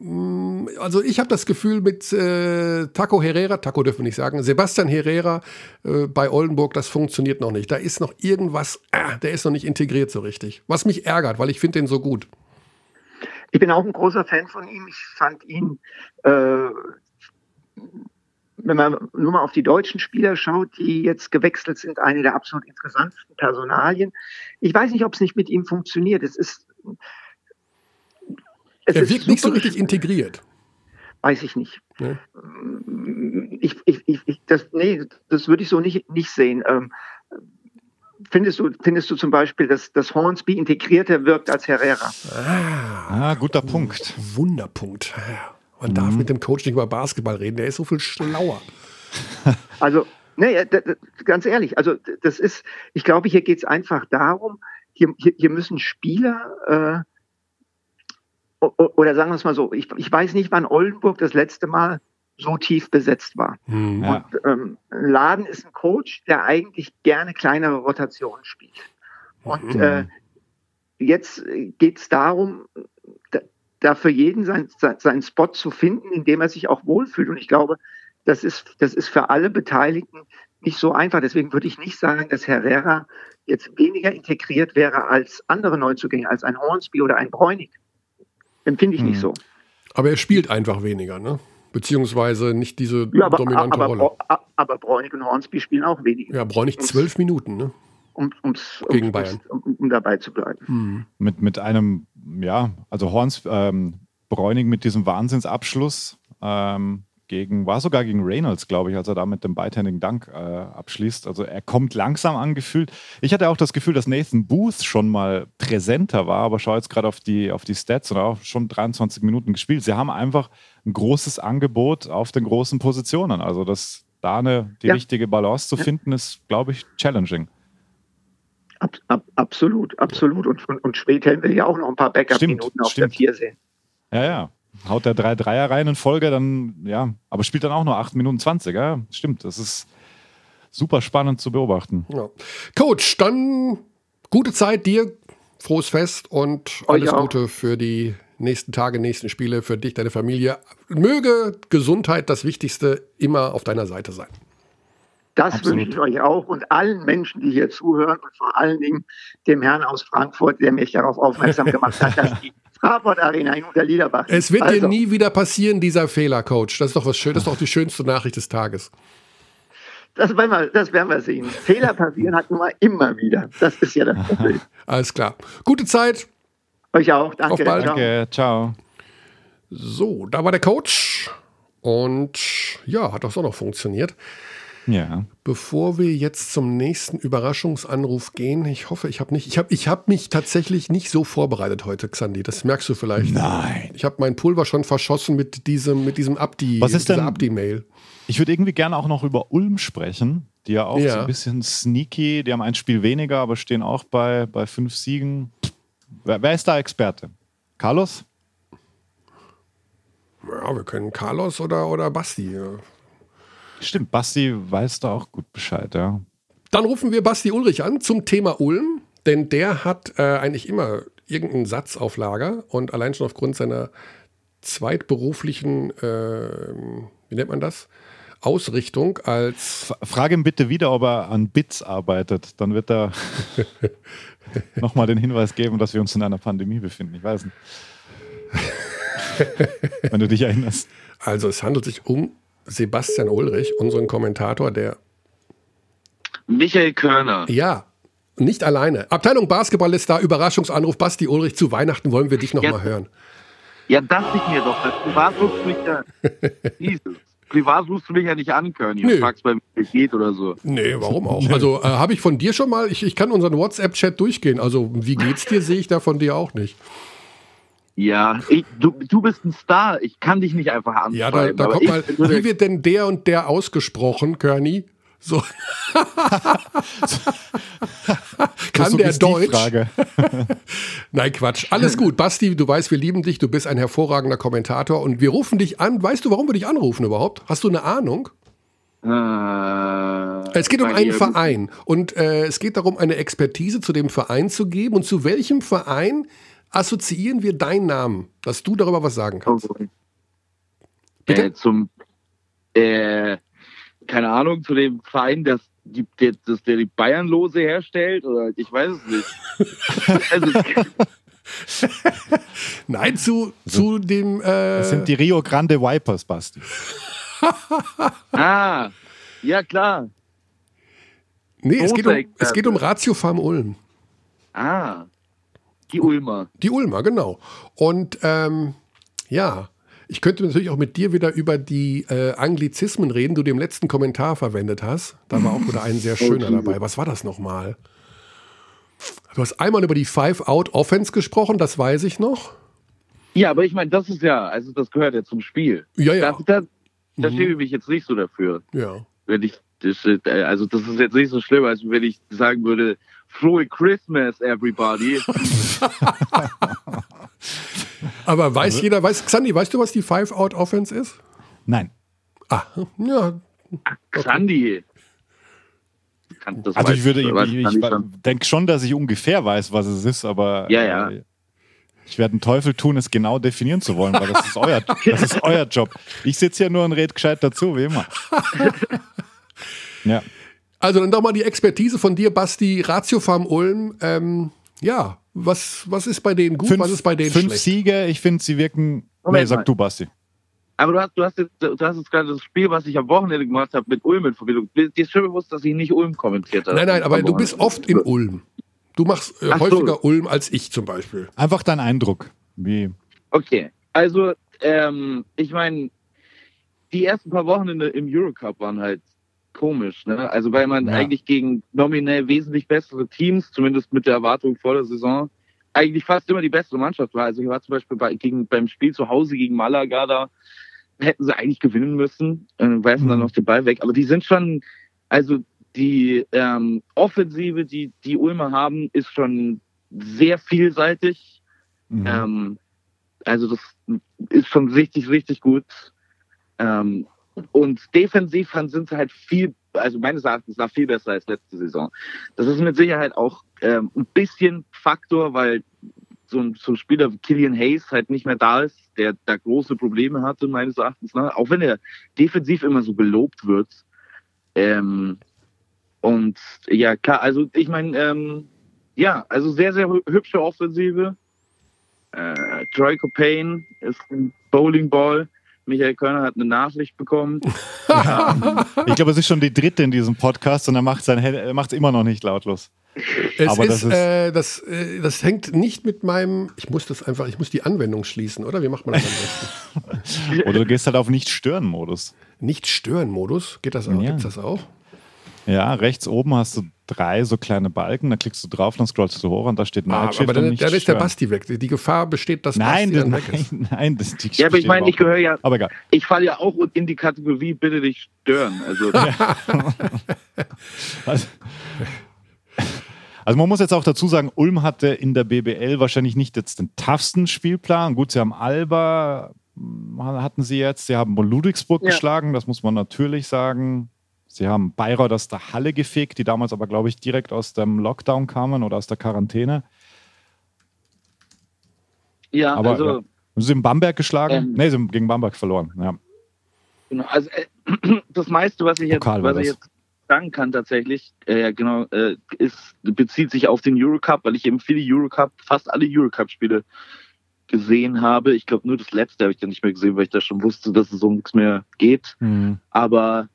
also ich habe das Gefühl mit äh, Taco Herrera, Taco dürfen wir nicht sagen, Sebastian Herrera äh, bei Oldenburg, das funktioniert noch nicht. Da ist noch irgendwas, äh, der ist noch nicht integriert so richtig. Was mich ärgert, weil ich finde den so gut. Ich bin auch ein großer Fan von ihm. Ich fand ihn, äh, wenn man nur mal auf die deutschen Spieler schaut, die jetzt gewechselt sind, eine der absolut interessantesten Personalien. Ich weiß nicht, ob es nicht mit ihm funktioniert. Es ist es er wirkt nicht so richtig integriert. Weiß ich nicht. Ne? Ich, ich, ich, das, nee, das würde ich so nicht, nicht sehen. Ähm, findest, du, findest du zum Beispiel, dass, dass Hornsby integrierter wirkt als Herrera? Ah, ah guter Punkt. Wunderpunkt. Man mhm. darf mit dem Coach nicht über Basketball reden, der ist so viel schlauer. (laughs) Also, nee, ganz ehrlich, also das ist, ich glaube, hier geht es einfach darum, hier, hier, hier müssen Spieler äh, oder sagen wir es mal so, ich, ich weiß nicht, wann Oldenburg das letzte Mal so tief besetzt war. Mhm. Und ähm, Laden ist ein Coach, der eigentlich gerne kleinere Rotationen spielt. Und mhm. äh, jetzt geht es darum, da, da, für jeden sein, seinen Spot zu finden, in dem er sich auch wohlfühlt. Und ich glaube, das ist, das ist für alle Beteiligten nicht so einfach. Deswegen würde ich nicht sagen, dass Herrera jetzt weniger integriert wäre als andere Neuzugänge, als ein Hornsby oder ein Bräunig. Empfinde ich hm. nicht so. Aber er spielt einfach weniger, ne? Beziehungsweise nicht diese ja, aber, dominante aber, Rolle. Aber Bräunig und Hornsby spielen auch weniger. Ja, Bräunig zwölf Minuten, ne? Um, ums, Gegen Bayern. Um, um, dabei zu bleiben. Hm. Mit, mit einem, ja, also Horns, ähm, Bräunig mit diesem Wahnsinnsabschluss ähm, gegen, war sogar gegen Reynolds, glaube ich, als er da mit dem beidhändigen Dank äh, abschließt. Also er kommt langsam angefühlt. Ich hatte auch das Gefühl, dass Nathan Booth schon mal präsenter war, aber schau jetzt gerade auf die, auf die Stats und auch schon 23 Minuten gespielt. Sie haben einfach ein großes Angebot auf den großen Positionen. Also das, da eine, die ja. richtige Balance zu finden, ist, glaube ich, challenging. Ab, ab, absolut, absolut. Und, und, und Schwedhelm will ja auch noch ein paar Backup-Minuten auf stimmt. der 4 sehen. Ja, ja haut der drei Dreier rein in Folge, dann, ja, aber spielt dann auch nur 8 Minuten 20, ja, stimmt, das ist super spannend zu beobachten. Ja. Coach, dann gute Zeit dir, frohes Fest und alles Gute für die nächsten Tage, nächsten Spiele, für dich, deine Familie. Möge Gesundheit das Wichtigste immer auf deiner Seite sein. Das Absolut. wünsche ich euch auch und allen Menschen, die hier zuhören und vor allen Dingen dem Herrn aus Frankfurt, der mich darauf aufmerksam gemacht hat, dass die Fraport Arena in Unterliederbach. Es wird also, dir nie wieder passieren, dieser Fehler, Coach. Das ist doch was Schönes, das ist doch die schönste Nachricht des Tages. Das werden, wir, das werden wir sehen. Fehler passieren hat nun mal immer wieder. Das ist ja das Problem. Alles klar. Gute Zeit. Euch auch. Danke. Auf bald. Danke. Ciao. So, da war der Coach. Und ja, hat auch so noch funktioniert. Ja. Bevor wir jetzt zum nächsten Überraschungsanruf gehen, ich hoffe, ich habe nicht, ich habe ich hab mich tatsächlich nicht so vorbereitet heute, Xandi. Das merkst du vielleicht. Nein. Ich habe mein Pulver schon verschossen mit diesem, mit diesem Abdi, Was ist denn- Abdi-Mail. Ich würde irgendwie gerne auch noch über Ulm sprechen, die ja auch Ja. so ein bisschen sneaky, die haben ein Spiel weniger, aber stehen auch bei, bei fünf Siegen. Wer, wer ist da Experte? Carlos? Ja, wir können Carlos oder, oder Basti. Stimmt, Basti weiß da auch gut Bescheid, ja. Dann rufen wir Basti Ulrich an zum Thema Ulm, denn der hat äh, eigentlich immer irgendeinen Satz auf Lager und allein schon aufgrund seiner zweitberuflichen, äh, wie nennt man das? Ausrichtung als Frage ihn bitte wieder, ob er an Bits arbeitet. Dann wird er (laughs) nochmal den Hinweis geben, dass wir uns in einer Pandemie befinden. Ich weiß nicht. (laughs) Wenn du dich erinnerst. Also es handelt sich um Sebastian Ulrich, unseren Kommentator, der Michael Körner. ja nicht alleine. Abteilung Basketball ist da. Überraschungsanruf Basti Ulrich zu Weihnachten wollen wir dich noch Ja. mal hören. Ja, dachte ich mir doch. Das Privat rufst du mich ja. (laughs) Jesus. Privat rufst du mich ja nicht an, Körny. Nö. Und fragst, bei mir geht oder so. Nee, warum auch? (laughs) Also äh, habe ich von dir schon mal, ich, ich kann unseren WhatsApp-Chat durchgehen. Also wie geht's dir, sehe ich da von dir auch nicht. Ja, ich, du, du bist ein Star. Ich kann dich nicht einfach anschreiben. Ja, da, da kommt mal, wie wird denn der und der ausgesprochen, Körny? So. (laughs) Kann So der Deutsch? Frage. (laughs) Nein, Quatsch. Alles gut. Basti, du weißt, wir lieben dich. Du bist ein hervorragender Kommentator und wir rufen dich an. Weißt du, warum wir dich anrufen überhaupt? Hast du eine Ahnung? Äh, Es geht um einen Verein und äh, es geht darum, eine Expertise zu dem Verein zu geben. Und zu welchem Verein assoziieren wir deinen Namen, dass du darüber was sagen kannst? Bitte? Äh, zum, äh, keine Ahnung, zu dem Verein, das die, der, das, der die Bayernlose herstellt oder ich weiß es nicht. (laughs) also, Nein, zu, zu dem. Äh, Das sind die Rio Grande Vipers, Basti. (laughs) ah, ja klar. nee, es geht, um, es geht um Ratio Farm Ulm. Ah, die Ulmer. Die Ulmer, genau. Und ähm, ja, ich könnte natürlich auch mit dir wieder über die äh, Anglizismen reden, die du im letzten Kommentar verwendet hast. Da war auch wieder ein sehr (laughs) schöner dabei. Was war das nochmal? Du hast einmal über die Five-Out-Offense gesprochen, das weiß ich noch. Ja, aber ich meine, das ist ja, also das gehört ja zum Spiel. Ja, ja. Da, da, da Mhm. schäme ich mich jetzt nicht so dafür. Ja. Wenn ich, das, äh, also das ist jetzt nicht so schlimm, als wenn ich sagen würde, frohe Christmas, everybody. (laughs) (laughs) Aber weiß jeder, weiß, Xandi, weißt du, was die Five-Out-Offense ist? Nein. Ah, ja. Sandy. Kann, das Also weiß- ich würde, ich, ich, ich denke schon, dass ich ungefähr weiß, was es ist, aber Ja, ja. äh, ich werde einen Teufel tun, es genau definieren zu wollen, weil das ist euer, (laughs) das ist euer Job. Ich sitze hier nur und rede gescheit dazu, wie immer. (laughs) Ja. Also dann doch mal die Expertise von dir, Basti, Ratio Farm Ulm. Ähm, ja, was, was ist bei denen gut, was ist bei denen fünf schlecht? Siege, ich finde, sie wirken. Moment nee, sag mal. du, Basti. Aber du hast, du hast jetzt, du hast jetzt gerade das Spiel, was ich am Wochenende gemacht habe, mit Ulm in Verbindung. Dir ist schon bewusst, dass ich nicht Ulm kommentiert habe. Nein, nein, aber du bist oft in Ulm. Du machst äh, Ach so. häufiger Ulm als ich zum Beispiel. Einfach dein Eindruck. Wie, Okay, also ähm, ich meine, die ersten paar Wochen in, der- im Eurocup waren halt komisch, ne? Also weil man Ja. eigentlich gegen nominell wesentlich bessere Teams, zumindest mit der Erwartung vor der Saison, eigentlich fast immer die bessere Mannschaft war. Also ich war zum Beispiel bei, gegen, beim Spiel zu Hause gegen Malaga da, hätten sie eigentlich gewinnen müssen, äh, werfen dann Mhm. noch den Ball weg. Aber die sind schon, also die ähm, Offensive, die die Ulmer haben, ist schon sehr vielseitig. mhm. Ähm, also das ist schon richtig, richtig gut. Ähm, und defensiv sind sie halt viel, also meines Erachtens nach viel besser als letzte Saison. Das ist mit Sicherheit auch ähm, ein bisschen Faktor, weil so ein, so ein Spieler wie Killian Hayes halt nicht mehr da ist, der da große Probleme hatte, meines Erachtens nach. Auch wenn er defensiv immer so gelobt wird. Ähm, und ja, klar, also ich meine, ähm, ja, also sehr, sehr hü- hübsche Offensive. Äh, Troy Copain ist ein Bowlingball. Michael Körner hat eine Nachricht bekommen. (laughs) (laughs) Ich glaube, es ist schon die dritte in diesem Podcast und er macht es immer noch nicht lautlos. Es Aber ist, das ist- äh, das, äh, das hängt nicht mit meinem. Ich muss das einfach, ich muss die Anwendung schließen, oder? Wie macht man das am besten? (laughs) Oder du gehst halt auf Nicht-Stören-Modus. Nicht stören Modus, geht das auch? Ja. Gibt's das auch? Ja, rechts oben hast du drei so kleine Balken, da klickst du drauf, dann scrollst du hoch und da steht Ah, Night Shift aber dann, dann ist der. Basti weg. Die Gefahr besteht, dass Nein, Basti das, dann weg ist. nein, (laughs) nein, das die Ja, aber ich meine, ich gehöre ja. Aber egal. ich falle ja auch in die Kategorie, bitte dich stören. Also, (laughs) (laughs) Also, also man muss jetzt auch dazu sagen, Ulm hatte in der BBL wahrscheinlich nicht jetzt den toughsten Spielplan. Gut, sie haben Alba, hm, hatten sie jetzt, sie haben Ludwigsburg Ja. geschlagen, das muss man natürlich sagen. Sie haben Bayreuth aus der Halle gefegt, die damals aber, glaube ich, direkt aus dem Lockdown kamen oder aus der Quarantäne. ja, Aber also, ja. Haben sie in Bamberg geschlagen? Ähm. nee, sie haben gegen Bamberg verloren. Ja. Genau, also äh, (clears throat) das meiste, was ich jetzt, was ich jetzt sagen kann tatsächlich, äh, genau, äh, ist, bezieht sich auf den Eurocup, weil ich eben viele Eurocup, fast alle Eurocup-Spiele gesehen habe. Ich glaube, nur das letzte habe ich dann nicht mehr gesehen, weil ich da schon wusste, dass es um nichts mehr geht. Hm. Aber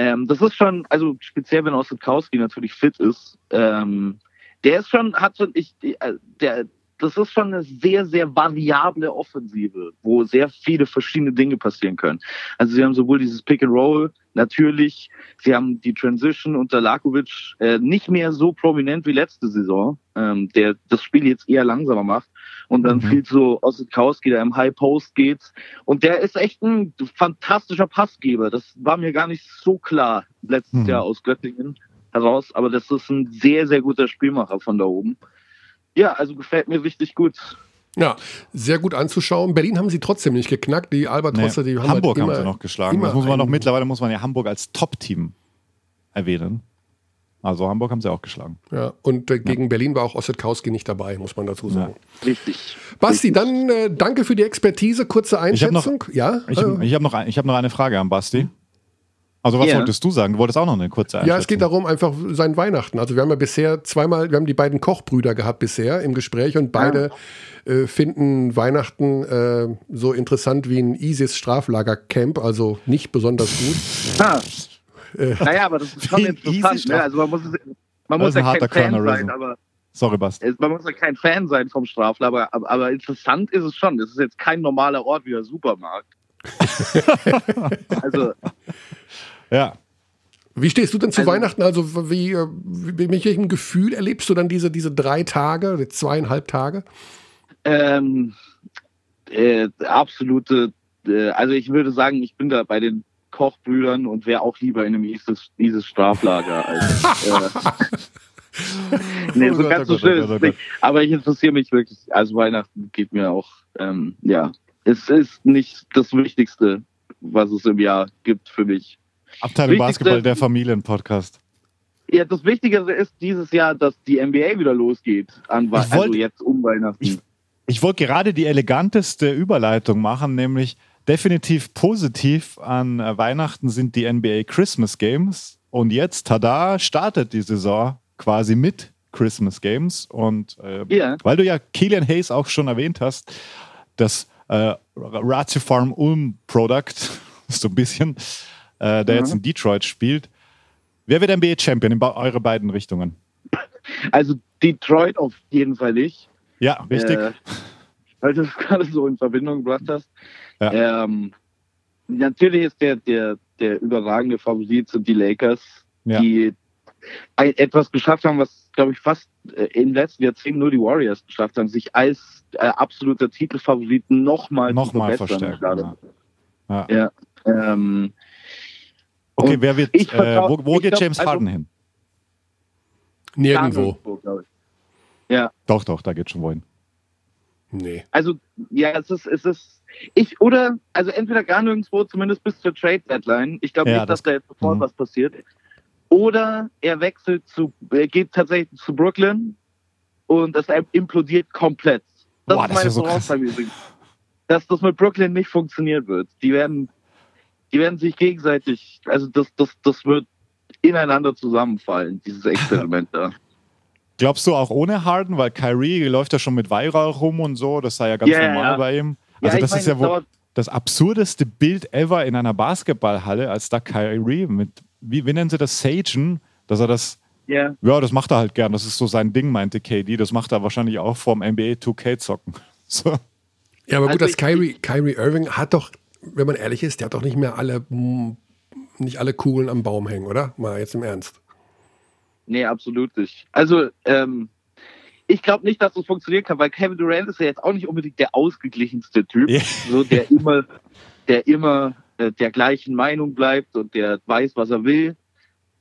ähm, das ist schon, also speziell wenn Ossetkowski natürlich fit ist, ähm, der ist schon, hat schon, ich, äh, der, das ist schon eine sehr, sehr variable Offensive, wo sehr viele verschiedene Dinge passieren können. Also sie haben sowohl dieses Pick and Roll, natürlich, sie haben die Transition unter Lakovic äh, nicht mehr so prominent wie letzte Saison, ähm, der das Spiel jetzt eher langsamer macht und dann Mhm. viel so Ossetkowski, der im High Post geht und der ist echt ein fantastischer Passgeber. Das war mir gar nicht so klar letztes Mhm. Jahr aus Göttingen heraus, aber das ist ein sehr, sehr guter Spielmacher von da oben. Ja, also gefällt mir richtig gut. Ja, sehr gut anzuschauen. Berlin haben sie trotzdem nicht geknackt. Die Albatrosse, Nee, die haben Hamburg halt haben immer, sie noch geschlagen. Das muss man noch mittlerweile muss man ja Hamburg als Top-Team erwähnen. Also Hamburg haben sie auch geschlagen. Ja, und äh, gegen Berlin war auch Ossetkowski nicht dabei, muss man dazu sagen. Richtig. Basti, Richtig. dann äh, danke für die Expertise, kurze Ich hab noch- Einschätzung. ja, Ich, äh, ich habe noch, ein- ich hab noch eine Frage an Basti. Also was Ja. wolltest du sagen? Du wolltest auch noch eine kurze Einschätzung. ja, es geht darum, einfach sein Weihnachten. Also wir haben ja bisher zweimal, wir haben die beiden Kochbrüder gehabt bisher im Gespräch und beide äh, finden Weihnachten äh, so interessant wie ein ISIS-Straflagercamp, also nicht besonders gut. Ah. Naja, aber das ist schon (laughs) interessant. Ne? Also man muss, man muss ja ein kein Fan Cornerism. sein, aber Sorry, Basti. es- man muss ja kein Fan sein vom Straflager, aber, aber interessant ist es schon. Es ist jetzt kein normaler Ort wie der Supermarkt. (laughs) also Ja. Wie stehst du denn zu Also- Weihnachten? Also wie, äh, wie, mit welchem Gefühl erlebst du dann diese, diese drei Tage, die zweieinhalb Tage? ähm, äh, absolute, äh, also ich würde sagen, ich bin da bei den Kochbrüdern und wäre auch lieber in einem ISIS, ISIS Straflager als. (laughs) Äh, nee, Oh so Gott, ganz oh so schlimm oh ist oh es nicht. Aber ich interessiere mich wirklich, also Weihnachten geht mir auch, ähm, ja, es ist nicht das Wichtigste, was es im Jahr gibt für mich. Abteilung Wichtigste- Basketball, der Familienpodcast. Ja, das Wichtigere ist dieses Jahr, dass die NBA wieder losgeht, an, wollt- also jetzt um Weihnachten. Ich- Ich wollte gerade die eleganteste Überleitung machen, nämlich definitiv positiv an äh, Weihnachten sind die NBA Christmas Games. Und jetzt, tada, startet die Saison quasi mit Christmas Games. Und äh, Ja. weil du ja Killian Hayes auch schon erwähnt hast, das äh, Ratio Farm Ulm Product, (laughs) so ein bisschen, äh, der Mhm. jetzt in Detroit spielt. Wer wird NBA Champion in eure beiden Richtungen? Also Detroit auf jeden Fall nicht. Ja, richtig. Äh, weil du es (laughs) gerade so in Verbindung gebracht hast. Ja. Ähm, natürlich ist der, der, der überragende Favorit sind die Lakers, Ja. die ein, etwas geschafft haben, was, glaube ich, fast äh, im letzten Jahrzehnt nur die Warriors geschafft haben, sich als äh, absoluter Titelfavorit nochmal Nochmal verstärken. Gerade. Ja. Ja. Ähm, Okay, wer wird, ich äh, vertrau- wo, wo ich geht glaub, James also- Harden hin? Nirgendwo. Ich. Doch, doch, da geht schon wohin. Nee. Also, ja, es ist, es ist, ich, oder, also entweder gar nirgendwo, zumindest bis zur Trade Deadline. Ich glaube Ja, nicht, das- dass da jetzt sofort mhm. was passiert. Oder er wechselt zu, er geht tatsächlich zu Brooklyn und das implodiert komplett. Das Boah, ist meine wär so. Voraussage übrigens. Dass das mit Brooklyn nicht funktionieren wird. Die werden, die werden sich gegenseitig, also das, das, das wird ineinander zusammenfallen, dieses Experiment da. (laughs) Glaubst du auch ohne Harden, weil Kyrie läuft ja schon mit Weihrauch rum und so, das sei ja ganz Ja, ja, normal ja. bei ihm. Also ich das meine, ist ja wohl das absurdeste Bild ever in einer Basketballhalle, als da Kyrie mit, wie, wie nennen sie das, Sagen, dass er das, Ja. ja, das macht er halt gern, das ist so sein Ding, meinte KD, das macht er wahrscheinlich auch vorm NBA 2K zocken. (laughs) So. Ja, aber gut, Also das ich- Kyrie, Kyrie Irving hat doch, wenn man ehrlich ist, der hat doch nicht mehr alle, mm, nicht alle Kugeln am Baum hängen, oder? Mal jetzt im Ernst. Nee, absolut nicht. Also, ähm, ich glaube nicht, dass das funktionieren kann, weil Kevin Durant ist ja jetzt auch nicht unbedingt der ausgeglichenste Typ, Ja. so der immer, der immer äh, der gleichen Meinung bleibt und der weiß, was er will.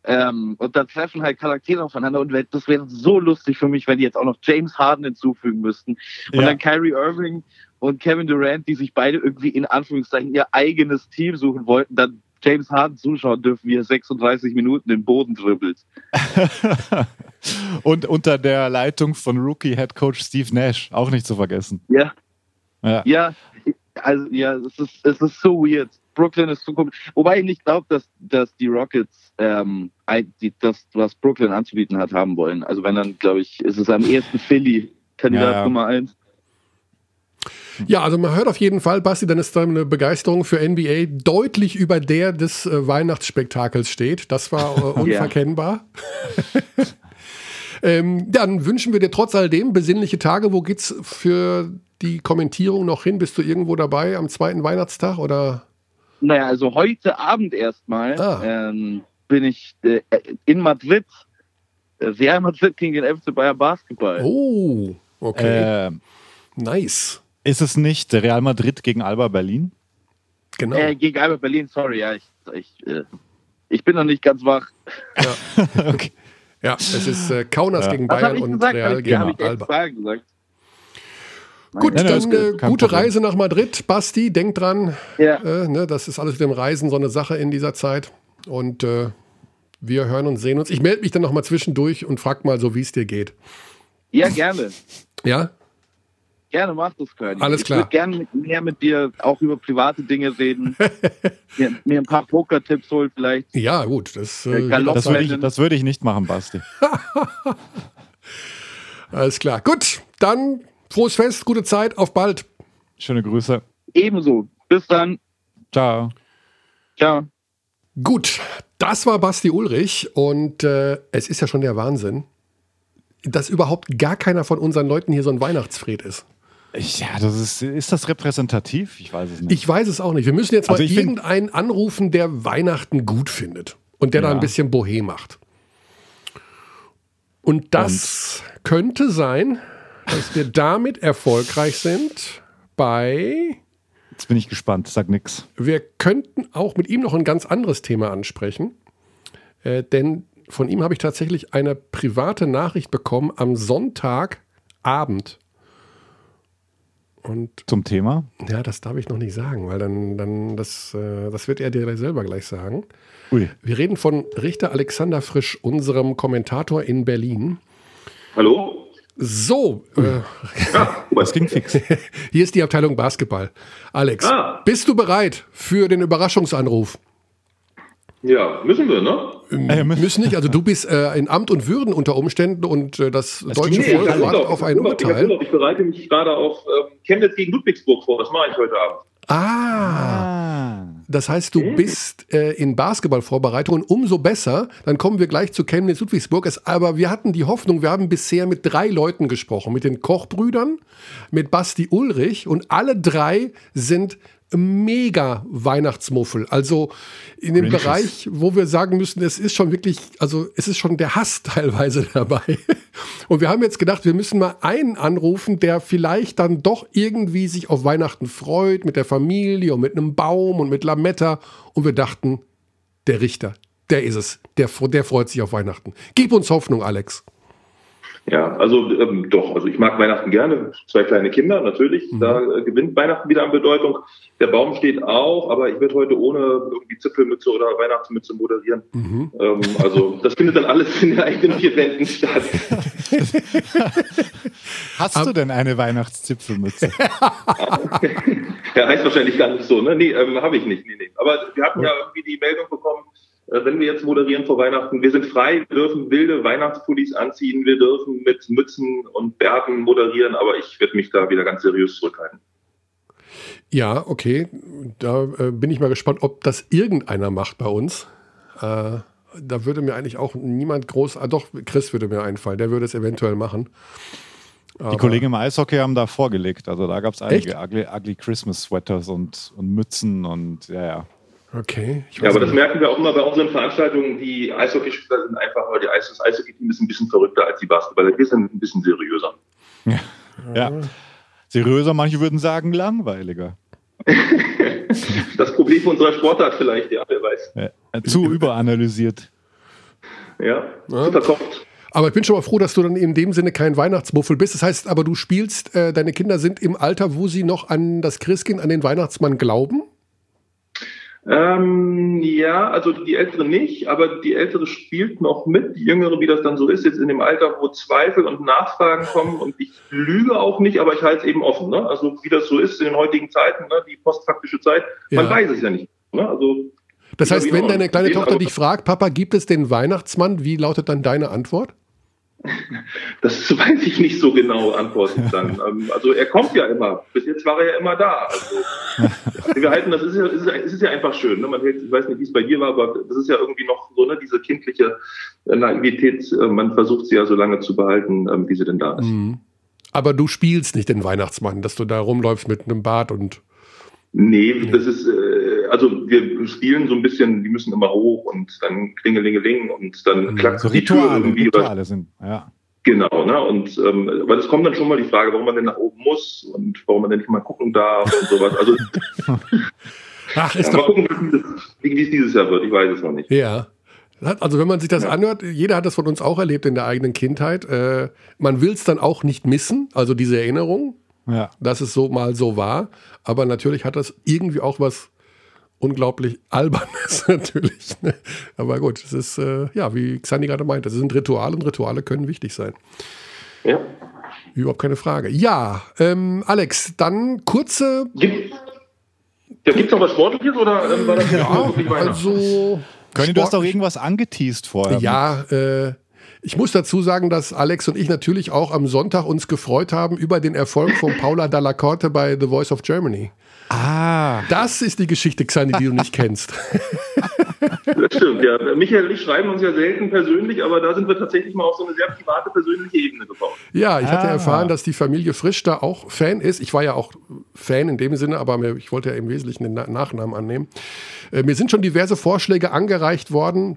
Ähm, und dann treffen halt Charaktere aufeinander und das wäre so lustig für mich, wenn die jetzt auch noch James Harden hinzufügen müssten und Ja. dann Kyrie Irving und Kevin Durant, die sich beide irgendwie in Anführungszeichen ihr eigenes Team suchen wollten, dann James Harden zuschauen dürfen, wie er 36 Minuten den Boden dribbelt. (laughs) Und unter der Leitung von Rookie-Head-Coach Steve Nash, auch nicht zu vergessen. Ja, Ja. Ja, also ja, es ist, es ist so weird. Brooklyn ist so komisch. Wobei ich nicht glaube, dass, dass die Rockets ähm, die, das, was Brooklyn anzubieten hat, haben wollen. Also wenn dann, glaube ich, ist es am ehesten Philly, Kandidat Ja, ja. Nummer eins. Ja, also man hört auf jeden Fall, Basti, dann ist deine Begeisterung für NBA deutlich über der des äh, Weihnachtsspektakels steht. Das war äh, (laughs) unverkennbar. (laughs) ähm, dann wünschen wir dir trotz alledem besinnliche Tage. Wo geht's für die Kommentierung noch hin? Bist du irgendwo dabei am zweiten Weihnachtstag oder? Naja, also heute Abend erstmal Ah. ähm, bin ich äh, in Madrid. Äh, Real Madrid gegen den FC Bayern Basketball. Oh, okay, Äh, nice. Ist es nicht Real Madrid gegen Alba Berlin? Genau. Äh, gegen Alba Berlin, sorry, ja, ich, ich, äh, ich bin noch nicht ganz wach. (laughs) okay. Ja, es ist äh, Kaunas Ja. gegen Bayern und gesagt? Real gegen ich Alba. gesagt. Gut, Nein, dann äh, gute Problem. Reise nach Madrid. Basti, denk dran, Ja. äh, ne, das ist alles mit dem Reisen so eine Sache in dieser Zeit. Und äh, wir hören und sehen uns. Ich melde mich dann noch mal zwischendurch und frag mal so, wie es dir geht. Ja, gerne. Ja? Gerne mach das, König. Alles klar. Ich würde gerne mehr mit dir auch über private Dinge reden. (laughs) mir, mir ein paar Poker-Tipps holen vielleicht. Ja, gut. Das, äh, Äh, Das würde ich, das würde ich nicht machen, Basti. (laughs) alles klar. Gut, dann frohes Fest, gute Zeit, auf bald. Schöne Grüße. Ebenso. Bis dann. Ciao. Ciao. Gut, das war Basti Ulrich und äh, es ist ja schon der Wahnsinn, dass überhaupt gar keiner von unseren Leuten hier so ein Weihnachtsfred ist. Ja, das ist, ist das repräsentativ? Ich weiß es nicht. Ich weiß es auch nicht. Wir müssen jetzt Also mal irgendeinen anrufen, der Weihnachten gut findet und der da Ja. ein bisschen Bohem macht. Und das könnte sein, dass wir damit erfolgreich sind bei. Jetzt bin ich gespannt. Sag nix. Wir könnten auch mit ihm noch ein ganz anderes Thema ansprechen, äh, denn von ihm habe ich tatsächlich eine private Nachricht bekommen am Sonntagabend. Und Zum Thema. ja, das darf ich noch nicht sagen, weil dann, dann das, äh, das wird er dir selber gleich sagen. Ui. Wir reden von Richter Alexander Frisch, unserem Kommentator in Berlin. Hallo? So, äh, Das ging fix. (laughs) hier ist die Abteilung Basketball. Alex, Ah. bist du bereit für den Überraschungsanruf? Ja, müssen wir, ne? Äh, müssen- Müssen nicht, also du bist äh, in Amt und Würden unter Umständen und äh, das deutsche klingt- Volk ich hab wartet auf ich ein ich Urteil. Urlaub. Ich bereite mich gerade auf ähm, Chemnitz gegen Ludwigsburg vor. Das mache ich heute Abend. Ah, das heißt, du bist äh, in Basketballvorbereitung und umso besser. Dann kommen wir gleich zu Chemnitz Ludwigsburg. Es, aber wir hatten die Hoffnung, wir haben bisher mit drei Leuten gesprochen, mit den Kochbrüdern, mit Basti Ulrich und alle drei sind mega Weihnachtsmuffel. Also in dem Religious. Bereich, wo wir sagen müssen, es ist schon wirklich, also es ist schon der Hass (laughs) teilweise dabei. Und wir haben jetzt gedacht, wir müssen mal einen anrufen, der vielleicht dann doch irgendwie sich auf Weihnachten freut, mit der Familie und mit einem Baum und mit Lametta. Und wir dachten, der Richter, der ist es. Der, der freut sich auf Weihnachten. Gib uns Hoffnung, Alex. Ja, also ähm, doch, also ich mag Weihnachten gerne. Zwei kleine Kinder, natürlich. Mhm. Da äh, gewinnt Weihnachten wieder an Bedeutung. Der Baum steht auch, aber ich werde heute ohne irgendwie Zipfelmütze oder Weihnachtsmütze moderieren. Mhm. Ähm, also das findet dann alles in den eigenen vier Wänden statt. (laughs) Hast du denn eine Weihnachtszipfelmütze? (laughs) Ja, heißt wahrscheinlich gar nicht so, ne? Nee, ähm, habe ich nicht. Nee, nee. Aber wir hatten ja irgendwie die Meldung bekommen, wenn wir jetzt moderieren vor Weihnachten, wir sind frei, wir dürfen wilde Weihnachtspullis anziehen, wir dürfen mit Mützen und Bärten moderieren, aber ich werde mich da wieder ganz seriös zurückhalten. Ja, okay. Da äh, bin ich mal gespannt, ob das irgendeiner macht bei uns. Äh, da würde mir eigentlich auch niemand groß, ah, doch, Chris würde mir einfallen, der würde es eventuell machen. Die Kollegen im Eishockey haben da vorgelegt. Also da gab es einige Echt? ugly, ugly Christmas Sweaters und, und Mützen und ja, ja. Okay. ja, aber das merken wir auch immer bei unseren Veranstaltungen. Die Eishockeyspieler sind einfach, aber die Eis das Eishockey-Team ist ein bisschen verrückter als die Basketballer. Wir sind ein bisschen seriöser. Ja. ja. Seriöser, manche würden sagen langweiliger. (laughs) das Problem unserer Sportart vielleicht, ja, wer weiß. Ja, zu überanalysiert. Ja, ja. verkopft. Aber ich bin schon mal froh, dass du dann in dem Sinne kein Weihnachtsmuffel bist. Das heißt aber, du spielst, äh, deine Kinder sind im Alter, wo sie noch an das Christkind, an den Weihnachtsmann glauben? Ähm, ja, also die Ältere nicht, aber die Ältere spielt noch mit. Die Jüngere, wie das dann so ist, jetzt in dem Alter, wo Zweifel und Nachfragen kommen. Und ich lüge auch nicht, aber ich halte es eben offen. Ne? Also wie das so ist in den heutigen Zeiten, ne? die postfaktische Zeit, ja. man weiß es ja nicht. Ne? Also das heißt, wenn deine kleine Tochter dich fragt, Papa, gibt es den Weihnachtsmann? Wie lautet dann deine Antwort? Das (laughs) weiß ich nicht so genau, antworten dann. (laughs) Ähm, also er kommt ja immer. Bis jetzt war er ja immer da. Also, (laughs) wir halten, das ist ja, ist, ist ja einfach schön. Ne? Man hält, ich weiß nicht, wie es bei dir war, aber das ist ja irgendwie noch so, ne, diese kindliche äh, Naivität. Äh, man versucht sie ja so lange zu behalten, ähm, wie sie denn da ist. Mhm. Aber du spielst nicht den Weihnachtsmann, dass du da rumläufst mit einem Bart und. Nee, das ist, äh, also wir spielen so ein bisschen, die müssen immer hoch und dann klingelingeling und dann mhm. klackt so die Rituale, Tür irgendwie. Rituale sind, ja. Genau, ne? Und ähm, weil es kommt dann schon mal die Frage, warum man denn nach oben muss und warum man denn nicht mal gucken darf und sowas. Also (laughs) Ach, ist ja, mal gucken, wie es dieses Jahr wird. Ich weiß es noch nicht. Ja. Also wenn man sich das ja. anhört, jeder hat das von uns auch erlebt in der eigenen Kindheit. Äh, man will es dann auch nicht missen, also diese Erinnerung, ja. dass es so mal so war. Aber natürlich hat das irgendwie auch was unglaublich (laughs) albernes (laughs) natürlich. Ne? Aber gut, es ist, äh, ja, wie Xandi gerade meint, es sind Rituale und Rituale können wichtig sein. Ja. Überhaupt keine Frage. Ja, ähm, Alex, dann kurze. Gibt es ja, noch was Sportliches oder ähm, war das jetzt ja, wirklich Also. Können du hast doch irgendwas angeteased vorher. Ja, äh, ich muss dazu sagen, dass Alex und ich natürlich auch am Sonntag uns gefreut haben über den Erfolg von Paula Dalla Corte bei The Voice of Germany. Ah. Das ist die Geschichte, Xani, die du nicht kennst. Das stimmt, ja. Michael und ich schreiben uns ja selten persönlich, aber da sind wir tatsächlich mal auf so eine sehr private, persönliche Ebene gebaut. Ja, ich ah. hatte erfahren, dass die Familie Frisch da auch Fan ist. Ich war ja auch Fan in dem Sinne, aber ich wollte ja im Wesentlichen den Nachnamen annehmen. Äh, mir sind schon diverse Vorschläge angereicht worden,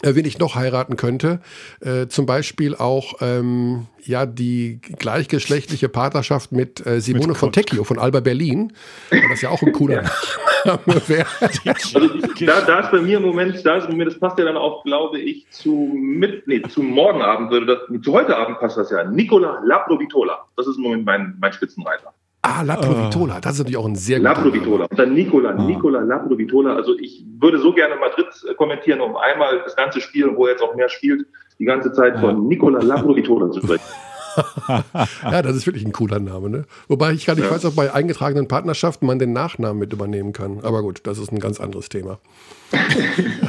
wen ich noch heiraten könnte. Äh, zum Beispiel auch ähm, ja die gleichgeschlechtliche Partnerschaft mit äh, Simone mit Fontecchio von Alba Berlin, weil das ja auch ein cooler Name (laughs) wäre. Also, da, da ist bei mir im Moment, da ist bei mir, das passt ja dann auch, glaube ich, zu mit, nee, zu morgen Abend würde das, zu heute Abend passt das ja. Nicola Laprovitola. Das ist im Moment mein, mein Spitzenreiter. Ah, Laprovitola, das ist natürlich auch ein sehr guter Laprovitola. Und dann Nicola, ah. Nicola Laprovitola. Also ich würde so gerne Madrid kommentieren, um einmal das ganze Spiel, wo er jetzt auch mehr spielt, die ganze Zeit von Nicola Laprovitola zu sprechen. (laughs) ja, das ist wirklich ein cooler Name. Ne? Wobei ich gar nicht ja. weiß, ob bei eingetragenen Partnerschaften man den Nachnamen mit übernehmen kann. Aber gut, das ist ein ganz anderes Thema. (laughs)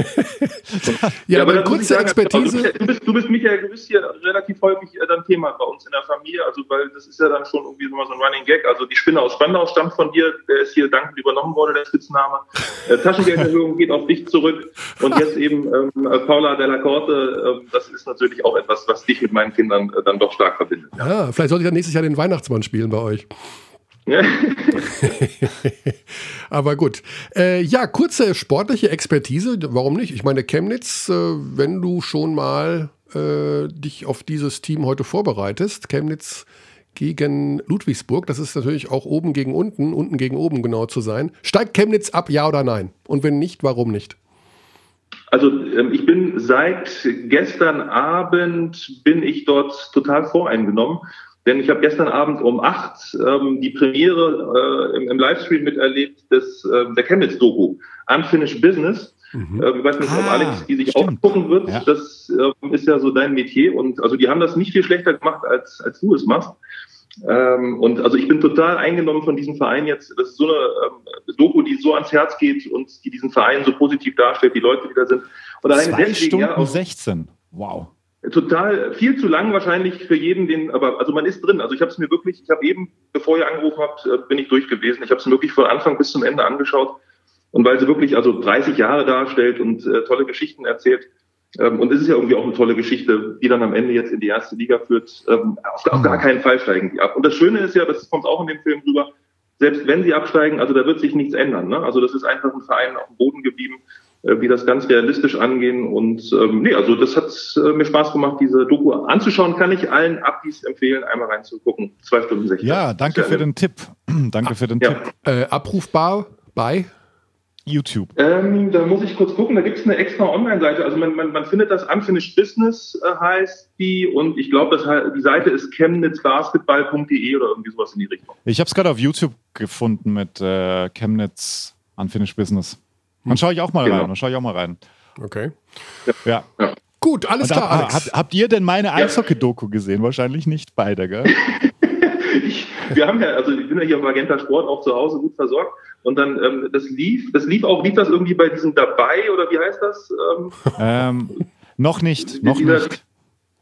(laughs) ja, ja, aber eine kurze sagen, Expertise. Du bist, du bist, Michael, du bist hier relativ häufig äh, dann Thema bei uns in der Familie, also weil das ist ja dann schon irgendwie so ein Running Gag. Also die Spinne aus Spandau stammt von dir, der ist hier dankend übernommen worden, der Spitzname. Äh, Taschengelderhöhung (laughs) geht auf dich zurück und jetzt eben ähm, Paula Della Corte, äh, das ist natürlich auch etwas, was dich mit meinen Kindern äh, dann doch stark verbindet. Ja, ja vielleicht sollte ich ja nächstes Jahr den Weihnachtsmann spielen bei euch. (laughs) Aber gut. Äh, ja, kurze sportliche Expertise. Warum nicht? Ich meine, Chemnitz, äh, wenn du schon mal äh, dich auf dieses Team heute vorbereitest, Chemnitz gegen Ludwigsburg, das ist natürlich auch oben gegen unten, unten gegen oben genau zu sein. Steigt Chemnitz ab, ja oder nein? Und wenn nicht, warum nicht? Also ähm, ich bin seit gestern Abend bin ich dort total voreingenommen denn ich habe gestern Abend um acht ähm, die Premiere äh, im, im, Livestream miterlebt des, äh, der Chemnitz-Doku Unfinished Business. Mhm. Äh, ich weiß nicht, ah, ob Alex die sich stimmt. auch gucken wird. Ja. Das äh, ist ja so dein Metier. Und also die haben das nicht viel schlechter gemacht, als, als du es machst. Ähm, und also ich bin total eingenommen von diesem Verein jetzt. Das ist so eine ähm, Doku, die so ans Herz geht und die diesen Verein so positiv darstellt, die Leute, die da sind. Und allein Zwei deswegen, Stunden ja, 16. Wow total viel zu lang wahrscheinlich für jeden, den, aber also man ist drin. Also ich habe es mir wirklich, ich habe eben, bevor ihr angerufen habt, äh, bin ich durch gewesen. Ich habe es mir wirklich von Anfang bis zum Ende angeschaut und weil sie wirklich also 30 Jahre darstellt und äh, tolle Geschichten erzählt. Ähm, und es ist ja irgendwie auch eine tolle Geschichte, die dann am Ende jetzt in die erste Liga führt. Ähm, auf, auf gar keinen Fall steigen die ab. Und das Schöne ist ja, das kommt auch in dem Film rüber, selbst wenn sie absteigen, also da wird sich nichts ändern. Ne? Also das ist einfach ein Verein auf dem Boden geblieben, wie das ganz realistisch angehen. Und ähm, nee, also das hat äh, mir Spaß gemacht, diese Doku anzuschauen. Kann ich allen Abis empfehlen, einmal reinzugucken. Zwei Stunden 16. Ja, danke für den Tipp. (clears throat) danke für den Ja. Tipp. Äh, abrufbar bei? YouTube. Ähm, da muss ich kurz gucken, da gibt es eine extra Online-Seite. Also man, man, man findet das Unfinished Business äh, heißt die und ich glaube, die Seite ist chemnitzbasketball.de oder irgendwie sowas in die Richtung. Ich habe es gerade auf YouTube gefunden mit äh, Chemnitz Unfinished Business. Dann schaue ich auch mal Genau. rein. Dann schaue ich auch mal rein. Okay. Ja. Gut, alles Und klar, hab, Alex. habt, ihr denn meine Eishockey-Doku gesehen? Wahrscheinlich nicht beide, gell? (laughs) Ich, wir haben ja, also ich bin ja hier im Magenta Sport auch zu Hause gut versorgt und dann ähm, das lief, das lief auch, lief das irgendwie bei diesem dabei oder wie heißt das? Ähm, ähm, noch nicht, noch nicht.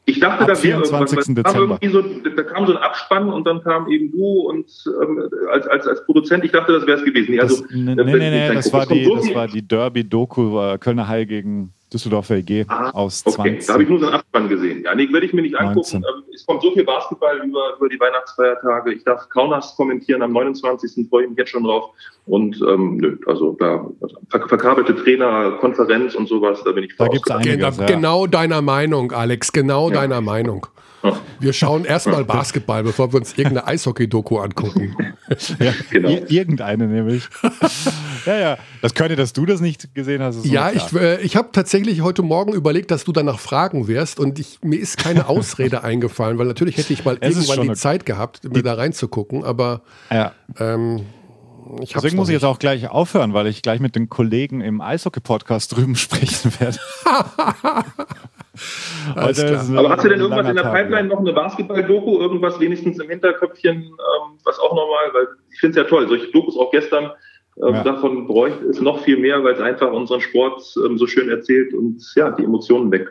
Ich dachte, Ab da wäre irgendwas. 24. weil da kam Dezember. irgendwie so, da kam so ein Abspann und dann kam eben du und ähm, als, als, als Produzent, ich dachte, das wäre es gewesen. Nee, also, Das, nee, nee, das, war die, so das viel- war die Derby-Doku äh, Kölner Haie gegen Düsseldorfer EG Ah, aus Okay, 20. da habe ich nur so einen Abspann gesehen. Ja, nee, werde ich mir nicht angucken. 19. Ähm, Es kommt so viel Basketball über, über die Weihnachtsfeiertage. Ich darf Kaunas kommentieren am 29. freue ich mich jetzt schon drauf. Und ähm, nö, also da ver verkabelte Trainer, Konferenz und sowas, da bin ich Da gibt's Gen einiges, ja. Genau deiner Meinung, Alex. Genau deiner Meinung. (laughs) Wir schauen erstmal Basketball, bevor wir uns irgendeine Eishockey-Doku angucken. (laughs) Ja, Genau. ir- Irgendeine nämlich. (laughs) ja, ja. Das könnte, dass du das nicht gesehen hast. ist Ja, ich, äh, ich habe tatsächlich heute Morgen überlegt, dass du danach fragen wirst und ich, mir ist keine Ausrede eingefallen, weil natürlich hätte ich mal Es irgendwann die Zeit gehabt, mir da reinzugucken, aber ja. ähm, Deswegen muss ich jetzt auch gleich aufhören, weil ich gleich mit den Kollegen im Eishockey-Podcast drüben sprechen werde. Aber hast du denn irgendwas in der Tag, Pipeline, noch eine Basketball-Doku, irgendwas wenigstens im Hinterköpfchen, ähm, was auch nochmal, weil ich finde es ja toll, solche Dokus auch gestern, ähm, Ja. davon bräuchte es noch viel mehr, weil es einfach unseren Sport ähm, so schön erzählt und ja, die Emotionen weg.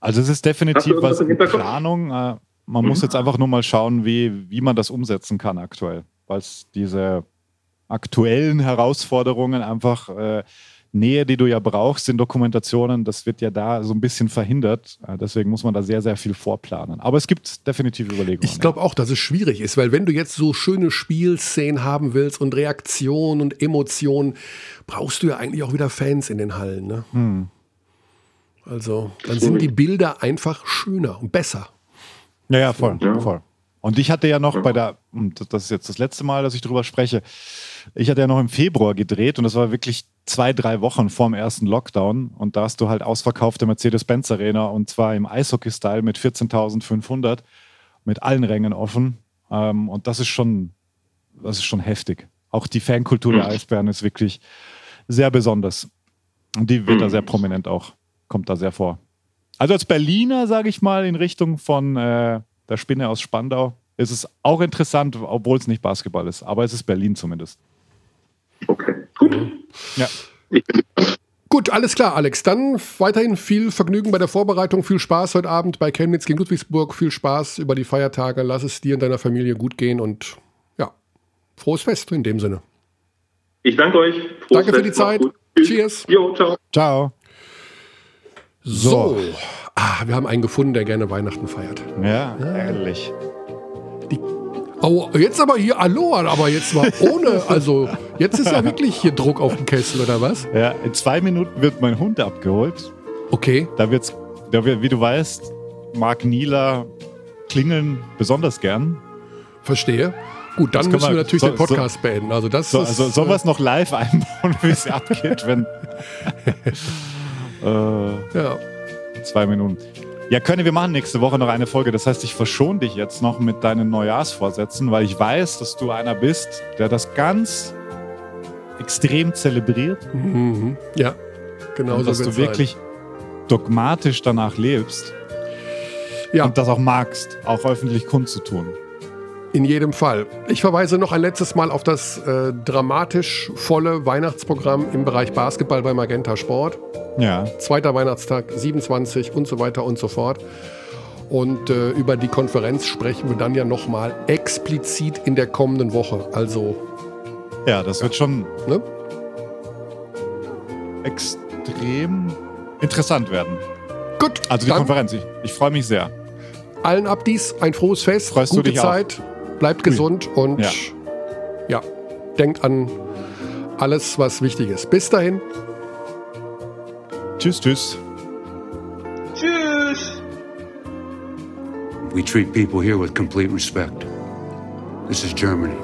Also es ist definitiv was in? Planung. Äh, Man muss jetzt einfach nur mal schauen, wie, wie man das umsetzen kann aktuell. Weil es diese aktuellen Herausforderungen einfach äh, Nähe, die du ja brauchst in Dokumentationen, das wird ja da so ein bisschen verhindert. Äh, deswegen muss man da sehr, sehr viel vorplanen. Aber es gibt definitiv Überlegungen. Ich glaube auch, dass es schwierig ist, weil wenn du jetzt so schöne Spielszenen haben willst und Reaktionen und Emotionen, brauchst du ja eigentlich auch wieder Fans in den Hallen. Ne? Hm. Also dann sind die Bilder einfach schöner und besser. Ja, ja, voll, Ja. voll. Und ich hatte ja noch bei der, und das ist jetzt das letzte Mal, dass ich drüber spreche, ich hatte ja noch im Februar gedreht und das war wirklich zwei, drei Wochen vorm ersten Lockdown und da hast du halt ausverkaufte Mercedes-Benz Arena und zwar im Eishockey-Style mit 14.500 mit allen Rängen offen ähm, und das ist schon, das ist schon heftig. Auch die Fankultur der Eisbären ist wirklich sehr besonders und die wird da sehr prominent auch, kommt da sehr vor. Also als Berliner, sage ich mal, in Richtung von äh, der Spinne aus Spandau, ist es auch interessant, obwohl es nicht Basketball ist. Aber es ist Berlin zumindest. Okay, gut. Ja. Ich bin Gut, alles klar, Alex. Dann weiterhin viel Vergnügen bei der Vorbereitung, viel Spaß heute Abend bei Chemnitz gegen Ludwigsburg, viel Spaß über die Feiertage. Lass es dir und deiner Familie gut gehen und ja, frohes Fest in dem Sinne. Ich danke euch. Frohes Danke für die Zeit. Cheers. Jo, ciao. Ciao. So. Ah, wir haben einen gefunden, der gerne Weihnachten feiert. Ja, ehrlich. Oh, jetzt aber hier Aloha, aber jetzt mal ohne, (laughs) also jetzt ist ja wirklich hier Druck auf dem Kessel oder was? Ja, in zwei Minuten wird mein Hund abgeholt. Okay, Da wird's, da wird, wie du weißt, mag Nila klingeln besonders gern. verstehe. Gut, dann können müssen wir wir- natürlich so- den Podcast beenden. Also das So, ist, also, sollen wir es noch live (laughs) einbauen, wie es abgeht, wenn. (laughs) äh, ja. Zwei Minuten. Ja, Könne, wir machen nächste Woche noch eine Folge. Das heißt, ich verschone dich jetzt noch mit deinen Neujahrsvorsätzen, weil ich weiß, dass du einer bist, der das ganz extrem zelebriert Mhm. Ja, genau und so dass du wirklich dogmatisch danach lebst sein. Ja, und das auch magst, auch öffentlich kundzutun. in jedem Fall. Ich verweise noch ein letztes Mal auf das äh, dramatisch volle Weihnachtsprogramm im Bereich Basketball bei Magenta Sport. Ja, Zweiter Weihnachtstag, 27 und so weiter und so fort. Und äh, über die Konferenz sprechen wir dann ja nochmal explizit in der kommenden Woche. Also, ja, das wird schon ne? extrem interessant werden. Gut. Also die Konferenz, ich, ich freue mich sehr. Allen Abdies ein frohes Fest, Freust gute Zeit, auch? bleibt gesund Ui. und ja. ja, denkt an alles, was wichtig ist. Bis dahin. Tschüss, tschüss. Tschüss. We treat people here with complete respect. This is Germany.